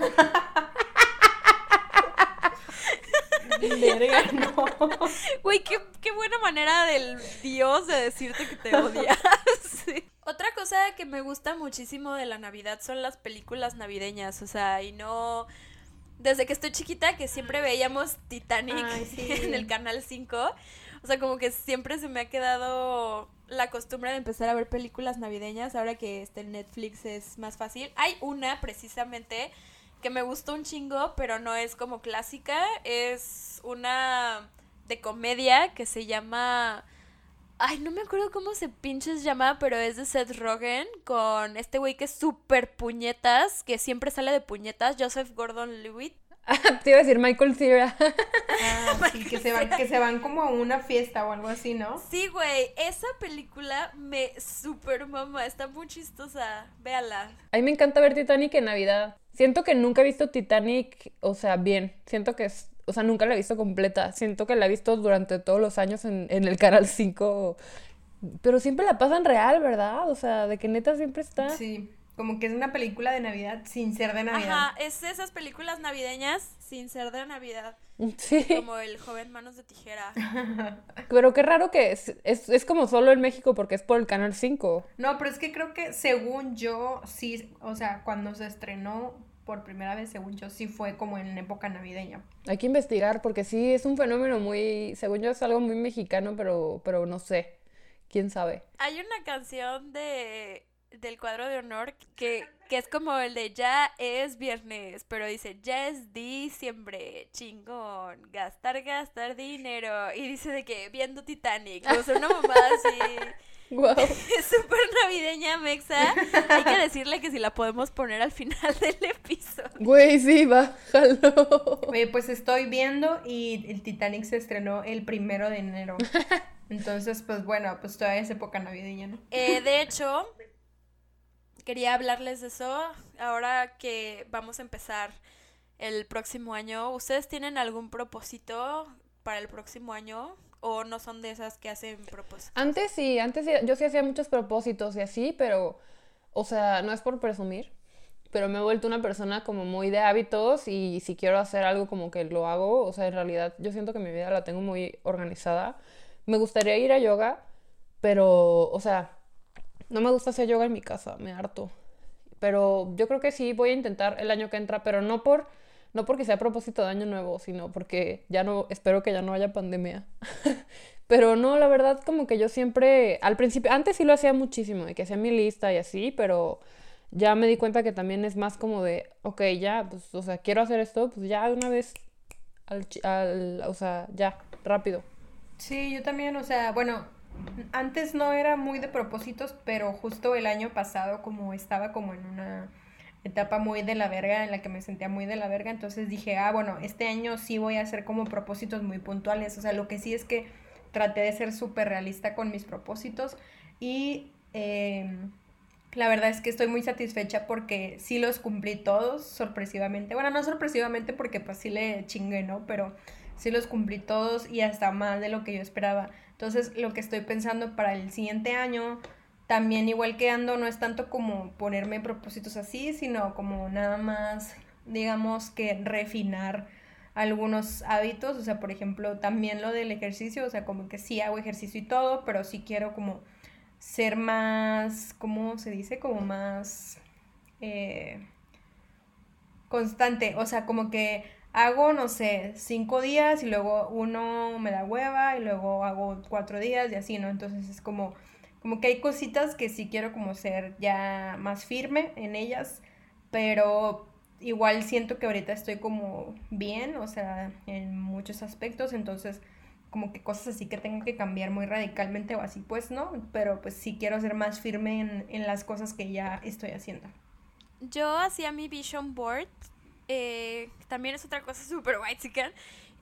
Verga, no. Güey, qué, qué buena manera del Dios de decirte que te odias. Sí. Otra cosa que me gusta muchísimo de la Navidad son las películas navideñas, o sea, y no... Desde que estoy chiquita, que siempre veíamos Titanic Ay, sí. en el Canal 5, o sea, como que siempre se me ha quedado la costumbre de empezar a ver películas navideñas, ahora que este Netflix es más fácil. Hay una precisamente que me gustó un chingo, pero no es como clásica, es una de comedia que se llama... Ay, no me acuerdo cómo se pinches llama, pero es de Seth Rogen con este güey que es súper puñetas, que siempre sale de puñetas, Joseph Gordon-Levitt. Te iba a decir Michael Cera. Ah, sí, que se, van, que se van como a una fiesta o algo así, ¿no? Sí, güey, esa película me súper mama, está muy chistosa, véala. A mí me encanta ver Titanic en Navidad. Siento que nunca he visto Titanic, o sea, bien. Siento que es, o sea, nunca la he visto completa. Siento que la he visto durante todos los años en, en el Canal 5. Pero siempre la pasan real, ¿verdad? O sea, de que neta siempre está. Sí, como que es una película de Navidad sin ser de Navidad. Ajá, es esas películas navideñas sin ser de Navidad, Sí. como el joven manos de tijera. Pero qué raro que es, es, es como solo en México porque es por el Canal 5. No, pero es que creo que según yo, sí, o sea, cuando se estrenó por primera vez, según yo, sí fue como en época navideña. Hay que investigar porque sí es un fenómeno muy, según yo es algo muy mexicano, pero, pero no sé. ¿Quién sabe? Hay una canción de del cuadro de honor que, que es como el de ya es viernes, pero dice ya es diciembre, chingón, gastar, gastar dinero. Y dice de que viendo Titanic, o sea, una mamada así. Wow. Es súper navideña, Mexa. Hay que decirle que si la podemos poner al final del episodio. Güey, sí, bájalo. Oye, pues estoy viendo y el Titanic se estrenó el primero de enero. Entonces, pues bueno, pues todavía es época navideña, ¿no? Eh, de hecho, quería hablarles de eso ahora que vamos a empezar el próximo año. ¿Ustedes tienen algún propósito para el próximo año? ¿O no son de esas que hacen propósitos? Antes sí, antes sí, yo sí hacía muchos propósitos y así, pero, o sea, no es por presumir, pero me he vuelto una persona como muy de hábitos y si quiero hacer algo como que lo hago, o sea, en realidad yo siento que mi vida la tengo muy organizada. Me gustaría ir a yoga, pero, o sea, no me gusta hacer yoga en mi casa, me harto. Pero yo creo que sí voy a intentar el año que entra, pero no por no porque sea a propósito de año nuevo, sino porque ya no espero que ya no haya pandemia. pero no, la verdad como que yo siempre al principio antes sí lo hacía muchísimo, de que hacía mi lista y así, pero ya me di cuenta que también es más como de, ok, ya, pues, o sea, quiero hacer esto, pues ya una vez al, al o sea, ya, rápido. Sí, yo también, o sea, bueno, antes no era muy de propósitos, pero justo el año pasado como estaba como en una etapa muy de la verga, en la que me sentía muy de la verga, entonces dije, ah, bueno, este año sí voy a hacer como propósitos muy puntuales, o sea, lo que sí es que traté de ser súper realista con mis propósitos y em, la verdad es que estoy muy satisfecha porque sí los cumplí todos sorpresivamente, bueno, no sorpresivamente porque pues sí le chingué, ¿no? Pero sí los cumplí todos y hasta más de lo que yo esperaba. Entonces, lo que estoy pensando para el siguiente año, también igual que ando, no es tanto como ponerme propósitos así, sino como nada más, digamos que refinar algunos hábitos, o sea, por ejemplo, también lo del ejercicio, o sea, como que sí hago ejercicio y todo, pero sí quiero como ser más, ¿cómo se dice? Como más eh, constante, o sea, como que hago, no sé, cinco días y luego uno me da hueva y luego hago cuatro días y así, ¿no? Entonces es como, como que hay cositas que sí quiero como ser ya más firme en ellas, pero igual siento que ahorita estoy como bien, o sea, en muchos aspectos, entonces como que cosas así que tengo que cambiar muy radicalmente o así, pues no, pero pues sí quiero ser más firme en, en las cosas que ya estoy haciendo. Yo hacía mi vision board. Eh, también es otra cosa súper white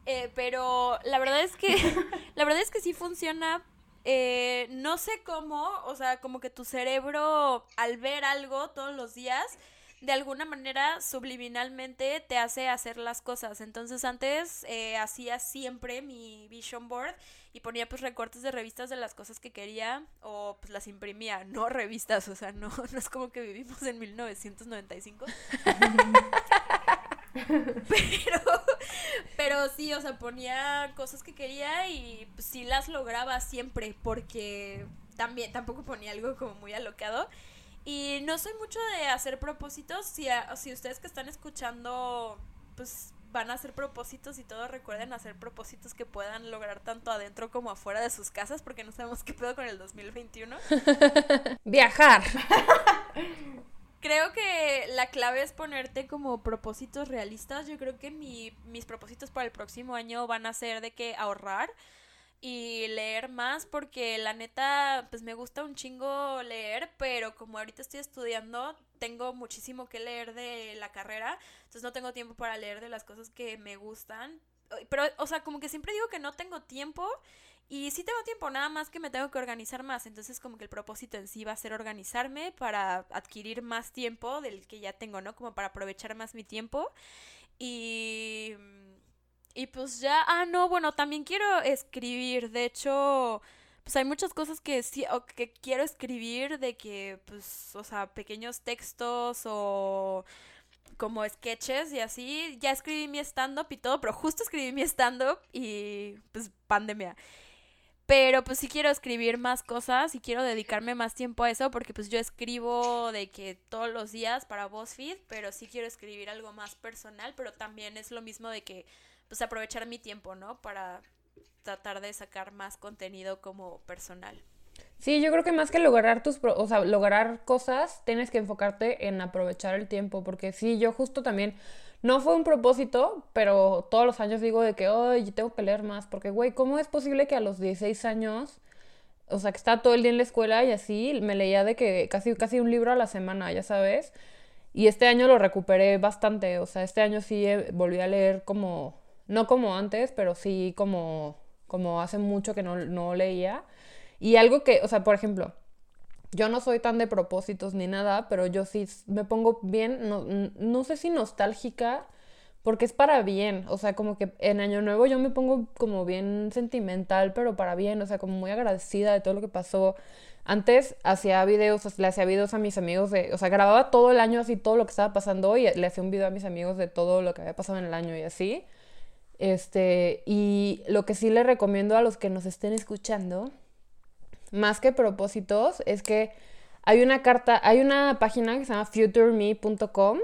eh, pero la verdad es que la verdad es que sí funciona. eh, no sé cómo, o sea, como que tu cerebro al ver algo todos los días de alguna manera subliminalmente te hace hacer las cosas. Entonces antes eh, hacía siempre mi vision board y ponía pues recortes de revistas de las cosas que quería o pues las imprimía, no revistas, o sea, no, no es como que vivimos en 1995. pero, pero sí, o sea, ponía cosas que quería y pues, sí las lograba siempre porque también tampoco ponía algo como muy alocado. Y no soy mucho de hacer propósitos. Si, si ustedes que están escuchando, pues van a hacer propósitos y todo, recuerden hacer propósitos que puedan lograr tanto adentro como afuera de sus casas, porque no sabemos qué pedo con el 2021. Viajar. Creo que la clave es ponerte como propósitos realistas. Yo creo que mi, mis propósitos para el próximo año van a ser de que ahorrar y leer más porque la neta pues me gusta un chingo leer, pero como ahorita estoy estudiando tengo muchísimo que leer de la carrera, entonces no tengo tiempo para leer de las cosas que me gustan. Pero, o sea, como que siempre digo que no tengo tiempo y sí tengo tiempo, nada más que me tengo que organizar más. Entonces como que el propósito en sí va a ser organizarme para adquirir más tiempo del que ya tengo, ¿no? Como para aprovechar más mi tiempo. Y y pues ya, ah, no, bueno, también quiero escribir. De hecho, pues hay muchas cosas que sí, o que quiero escribir de que, pues, o sea, pequeños textos o como sketches y así. Ya escribí mi stand-up y todo, pero justo escribí mi stand-up y pues pandemia. Pero pues sí quiero escribir más cosas y quiero dedicarme más tiempo a eso porque pues yo escribo de que todos los días para BuzzFeed, pero sí quiero escribir algo más personal, pero también es lo mismo de que pues aprovechar mi tiempo, ¿no? Para tratar de sacar más contenido como personal. Sí, yo creo que más que lograr tus, o sea, lograr cosas, tienes que enfocarte en aprovechar el tiempo, porque sí, yo justo también, no fue un propósito, pero todos los años digo de que, oye, tengo que leer más, porque, güey, ¿cómo es posible que a los 16 años, o sea, que estaba todo el día en la escuela y así, me leía de que casi, casi un libro a la semana, ya sabes? Y este año lo recuperé bastante, o sea, este año sí eh, volví a leer como no como antes, pero sí como, como hace mucho que no, no leía. Y algo que, o sea, por ejemplo, yo no soy tan de propósitos ni nada, pero yo sí me pongo bien, no, no, sé si nostálgica, porque es para bien, o sea, como que en Año Nuevo yo me pongo como bien sentimental, pero para bien, o sea, como muy agradecida de todo lo que pasó. Antes hacía videos, le hacía videos a mis amigos de, o sea, grababa todo el año así todo lo que estaba pasando y le hacía un video a mis amigos de todo lo que había pasado en el año y así. Este, y lo que sí le recomiendo a los que nos estén escuchando, más que propósitos, es que hay una carta, hay una página que se llama futureme.com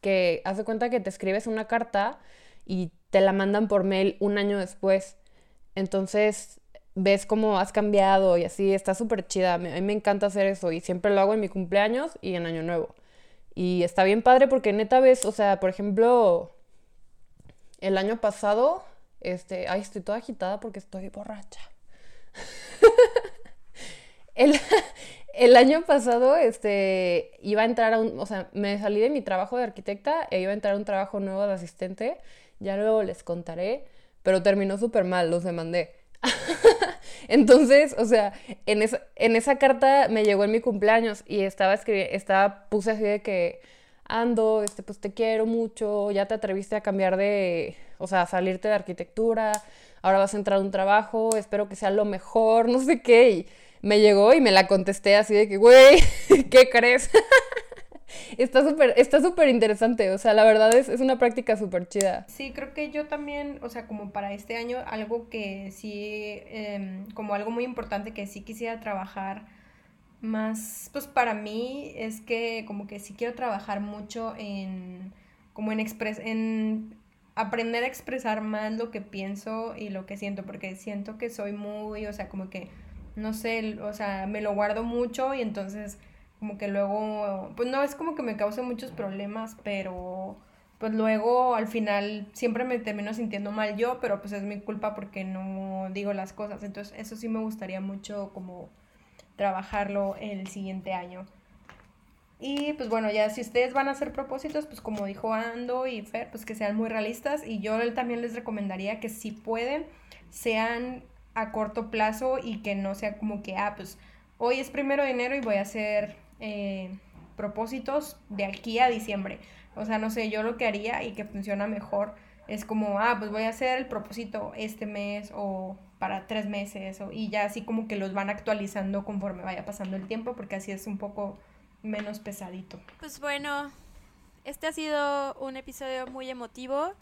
que hace cuenta que te escribes una carta y te la mandan por mail un año después. Entonces ves cómo has cambiado y así, está súper chida. A mí me encanta hacer eso y siempre lo hago en mi cumpleaños y en Año Nuevo. Y está bien padre porque neta ves, o sea, por ejemplo, el año pasado, este, ay, estoy toda agitada porque estoy borracha. el, año pasado, este, iba a entrar a un, o sea, me salí de mi trabajo de arquitecta e iba a entrar a un trabajo nuevo de asistente. Ya luego les contaré, pero terminó súper mal, los demandé. Entonces, o sea, en esa, en esa carta me llegó en mi cumpleaños y estaba escribiendo, estaba, puse así de que ando, este, pues te quiero mucho, ya te atreviste a cambiar de, o sea, a salirte de arquitectura, ahora vas a entrar a un trabajo, espero que sea lo mejor, no sé qué. Me llegó y me la contesté así de que, güey, ¿qué crees? está súper está súper interesante, o sea, la verdad es, es una práctica súper chida. Sí, creo que yo también, o sea, como para este año, algo que sí, em, como algo muy importante que sí quisiera trabajar más, pues para mí es que como que sí quiero trabajar mucho en, como en, expres en aprender a expresar más lo que pienso y lo que siento, porque siento que soy muy, o sea, como que, no sé, o sea, me lo guardo mucho y entonces como que luego, pues no es como que me cause muchos problemas, pero pues luego al final siempre me termino sintiendo mal yo, pero pues es mi culpa porque no digo las cosas, entonces eso sí me gustaría mucho como trabajarlo el siguiente año. Y pues bueno, ya si ustedes van a hacer propósitos, pues como dijo Ando y Fer, pues que sean muy realistas. Y yo también les recomendaría que si pueden, sean a corto plazo y que no sea como que, ah, pues hoy es primero de enero y voy a hacer, eh, propósitos de aquí a diciembre. O sea, no sé, yo lo que haría y que funciona mejor es como, ah, pues voy a hacer el propósito este mes o para tres meses o, y ya así como que los van actualizando conforme vaya pasando el tiempo porque así es un poco menos pesadito. Pues bueno, este ha sido un episodio muy emotivo.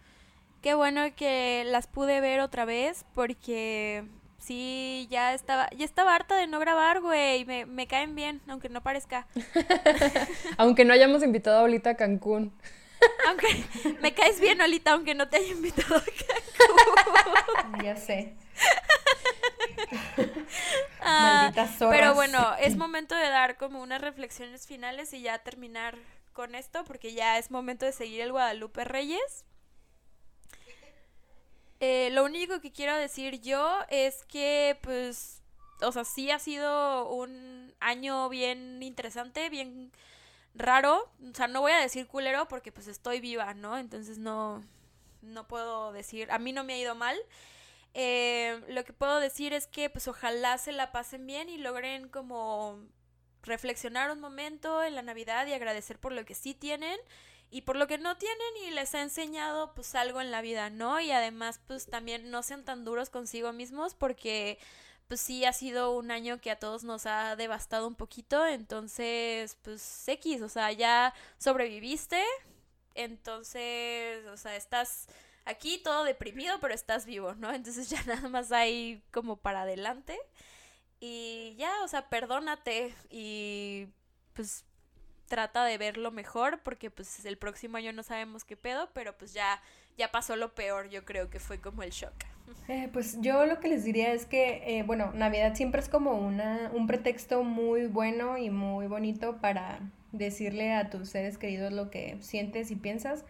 Qué bueno que las pude ver otra vez porque sí, ya estaba, ya estaba harta de no grabar, güey. Me, me caen bien, aunque no parezca. aunque no hayamos invitado ahorita a Cancún. Aunque me caes bien, Olita, aunque no te haya invitado a Cancún. Ya sé. Ah, pero bueno, es momento de dar como unas reflexiones finales y ya terminar con esto, porque ya es momento de seguir el Guadalupe Reyes. Eh, lo único que quiero decir yo es que, pues, o sea, sí ha sido un año bien interesante, bien raro. O sea, no voy a decir culero porque pues estoy viva, ¿no? Entonces no, no puedo decir, a mí no me ha ido mal. Eh, lo que puedo decir es que pues ojalá se la pasen bien y logren como reflexionar un momento en la Navidad y agradecer por lo que sí tienen y por lo que no tienen y les ha enseñado pues algo en la vida, ¿no? Y además pues también no sean tan duros consigo mismos porque pues sí ha sido un año que a todos nos ha devastado un poquito, entonces pues X, o sea, ya sobreviviste, entonces, o sea, estás aquí todo deprimido, pero estás vivo, ¿no? Entonces ya nada más hay como para adelante. Y ya, o sea, perdónate y pues trata de verlo mejor porque pues el próximo año no sabemos qué pedo, pero pues ya, ya pasó lo peor, yo creo que fue como el shock. Eh, pues yo lo que les diría es que, eh, bueno, Navidad siempre es como una, un pretexto muy bueno y muy bonito para decirle a tus seres queridos lo que sientes y piensas.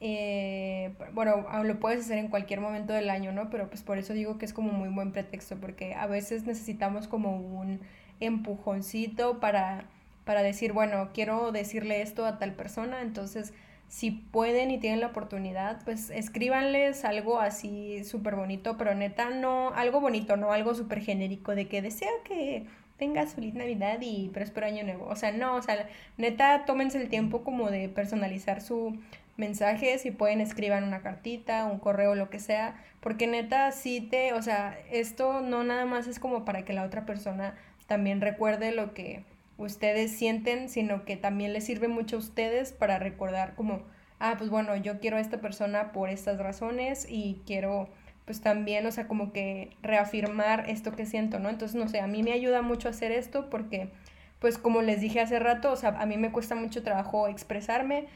Eh, bueno, lo puedes hacer en cualquier momento del año, ¿no? Pero pues por eso digo que es como muy buen pretexto, porque a veces necesitamos como un empujoncito para, para decir, bueno, quiero decirle esto a tal persona, entonces si pueden y tienen la oportunidad, pues escríbanles algo así súper bonito, pero neta no, algo bonito, no algo súper genérico de que deseo que tengas feliz Navidad y próspero año nuevo. O sea, no, o sea, neta tómense el tiempo como de personalizar su mensaje, si pueden escriban una cartita, un correo, lo que sea, porque neta sí te, o sea, esto no nada más es como para que la otra persona también recuerde lo que ustedes sienten, sino que también les sirve mucho a ustedes para recordar como, ah, pues bueno, yo quiero a esta persona por estas razones y quiero pues también, o sea, como que reafirmar esto que siento, ¿no? Entonces, no sé, a mí me ayuda mucho hacer esto porque, pues como les dije hace rato, o sea, a mí me cuesta mucho trabajo expresarme,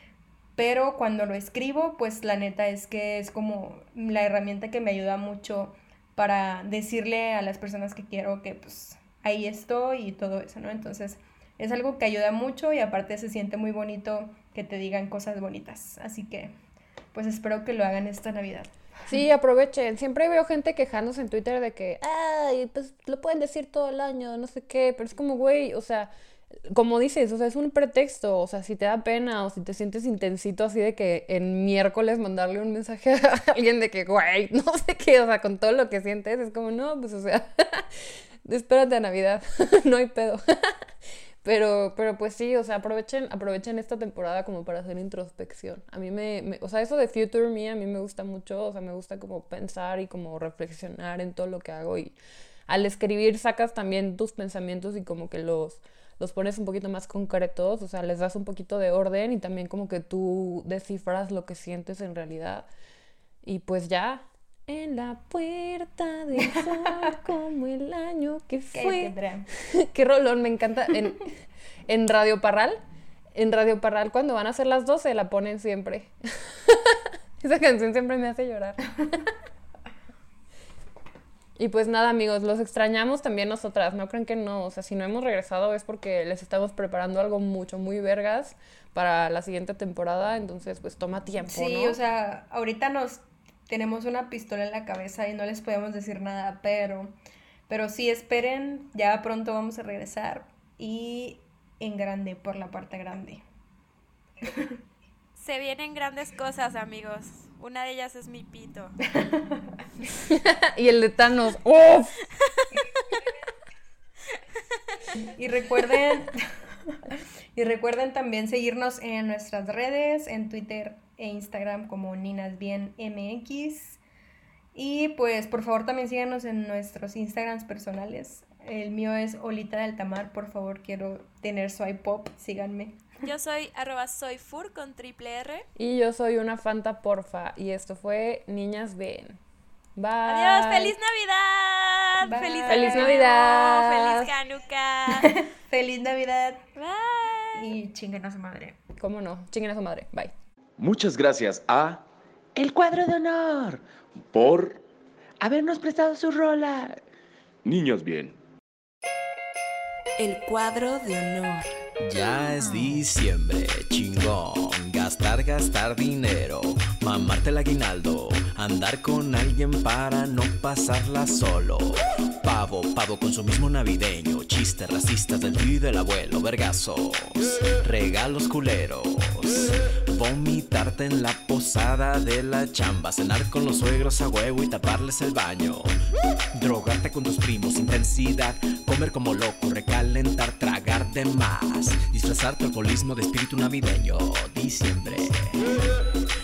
pero cuando lo escribo, pues la neta es que es como la herramienta que me ayuda mucho para decirle a las personas que quiero que pues ahí estoy y todo eso, ¿no? Entonces, es algo que ayuda mucho y aparte se siente muy bonito que te digan cosas bonitas. Así que, pues espero que lo hagan esta Navidad. Sí, aprovechen. Siempre veo gente quejándose en Twitter de que, ay, pues lo pueden decir todo el año, no sé qué, pero es como, güey, o sea, como dices, o sea, es un pretexto, o sea, si te da pena o si te sientes intensito así de que en miércoles mandarle un mensaje a alguien de que, güey, no sé qué, o sea, con todo lo que sientes, es como, no, pues, o sea, espérate a Navidad, no hay pedo. Pero, pero pues sí, o sea, aprovechen, aprovechen esta temporada como para hacer introspección. A mí me, o sea, eso de Future Me a mí me gusta mucho, o sea, me gusta como pensar y como reflexionar en todo lo que hago y al escribir sacas también tus pensamientos y como que los, los pones un poquito más concretos, o sea, les das un poquito de orden y también como que tú descifras lo que sientes en realidad. Y pues ya, en la puerta del sol como el año que fue. Qué, rolón, me encanta. En, en, Radio Parral, en Radio Parral cuando van a ser las 12 la ponen siempre. Esa canción siempre me hace llorar. y pues nada, amigos, los extrañamos también nosotras. No creen que no, o sea, si no hemos regresado es porque les estamos preparando algo mucho, muy vergas para la siguiente temporada. Entonces, pues toma tiempo. Sí, o sea, ahorita nos tenemos una pistola en la cabeza y no les podemos decir nada, pero, pero sí esperen, ya pronto vamos a regresar y en grande, por la parte grande. Se vienen grandes cosas, amigos. Una de ellas es mi pito. y el de Thanos. ¡Uf! y recuerden, Y recuerden también seguirnos en nuestras redes, en Twitter e Instagram como Ninas Bien MX. Y pues por favor también síganos en nuestros Instagrams personales. El mío es Olita del Tamar, por favor quiero tener su iPop, síganme. Yo soy arroba soyfur con triple R. Y yo soy una Fanta Porfa y esto fue Niñas Ven. Bye. Adiós, feliz Navidad. Bye. Feliz, Feliz Navidad. Feliz Hanukkah. Feliz Navidad Bye. y chinguen a su madre. ¿Cómo no? Chinguen a su madre. Bye. Muchas gracias a El Cuadro de Honor por habernos prestado su rola. Niños bien. El cuadro de honor. Ya es diciembre, chingón. Gastar, gastar dinero. Mamarte el aguinaldo. Andar con alguien para no pasarla solo. Pavo, pavo, consumismo navideño. Chistes racistas del tío y del abuelo. Vergazos. Regalos culeros. Vomitarte en la posada de la chamba. Cenar con los suegros a huevo y taparles el baño. Drogarte con tus primos, intensidad, comer como loco, recalentar, tragar de más, disfrazar tu alcoholismo de espíritu navideño. Diciembre,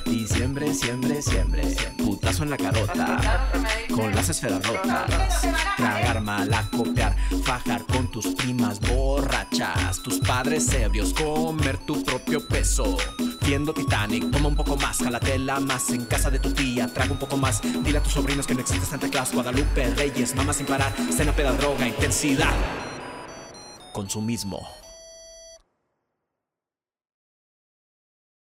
diciembre, siempre, siempre, putazo en la carota, con las esferas rotas, tragar mal, acopiar, fajar con tus primas borrachas, tus padres ebrios, comer tu propio peso. Viendo Titanic, toma un poco más, jalatela más en casa de tu tía, traga un poco más, dile a tus sobrinos que no existe Santa Claus, Guadalupe, Reyes, mamá sin parar, cena, peda, droga, intensidad. Consumismo.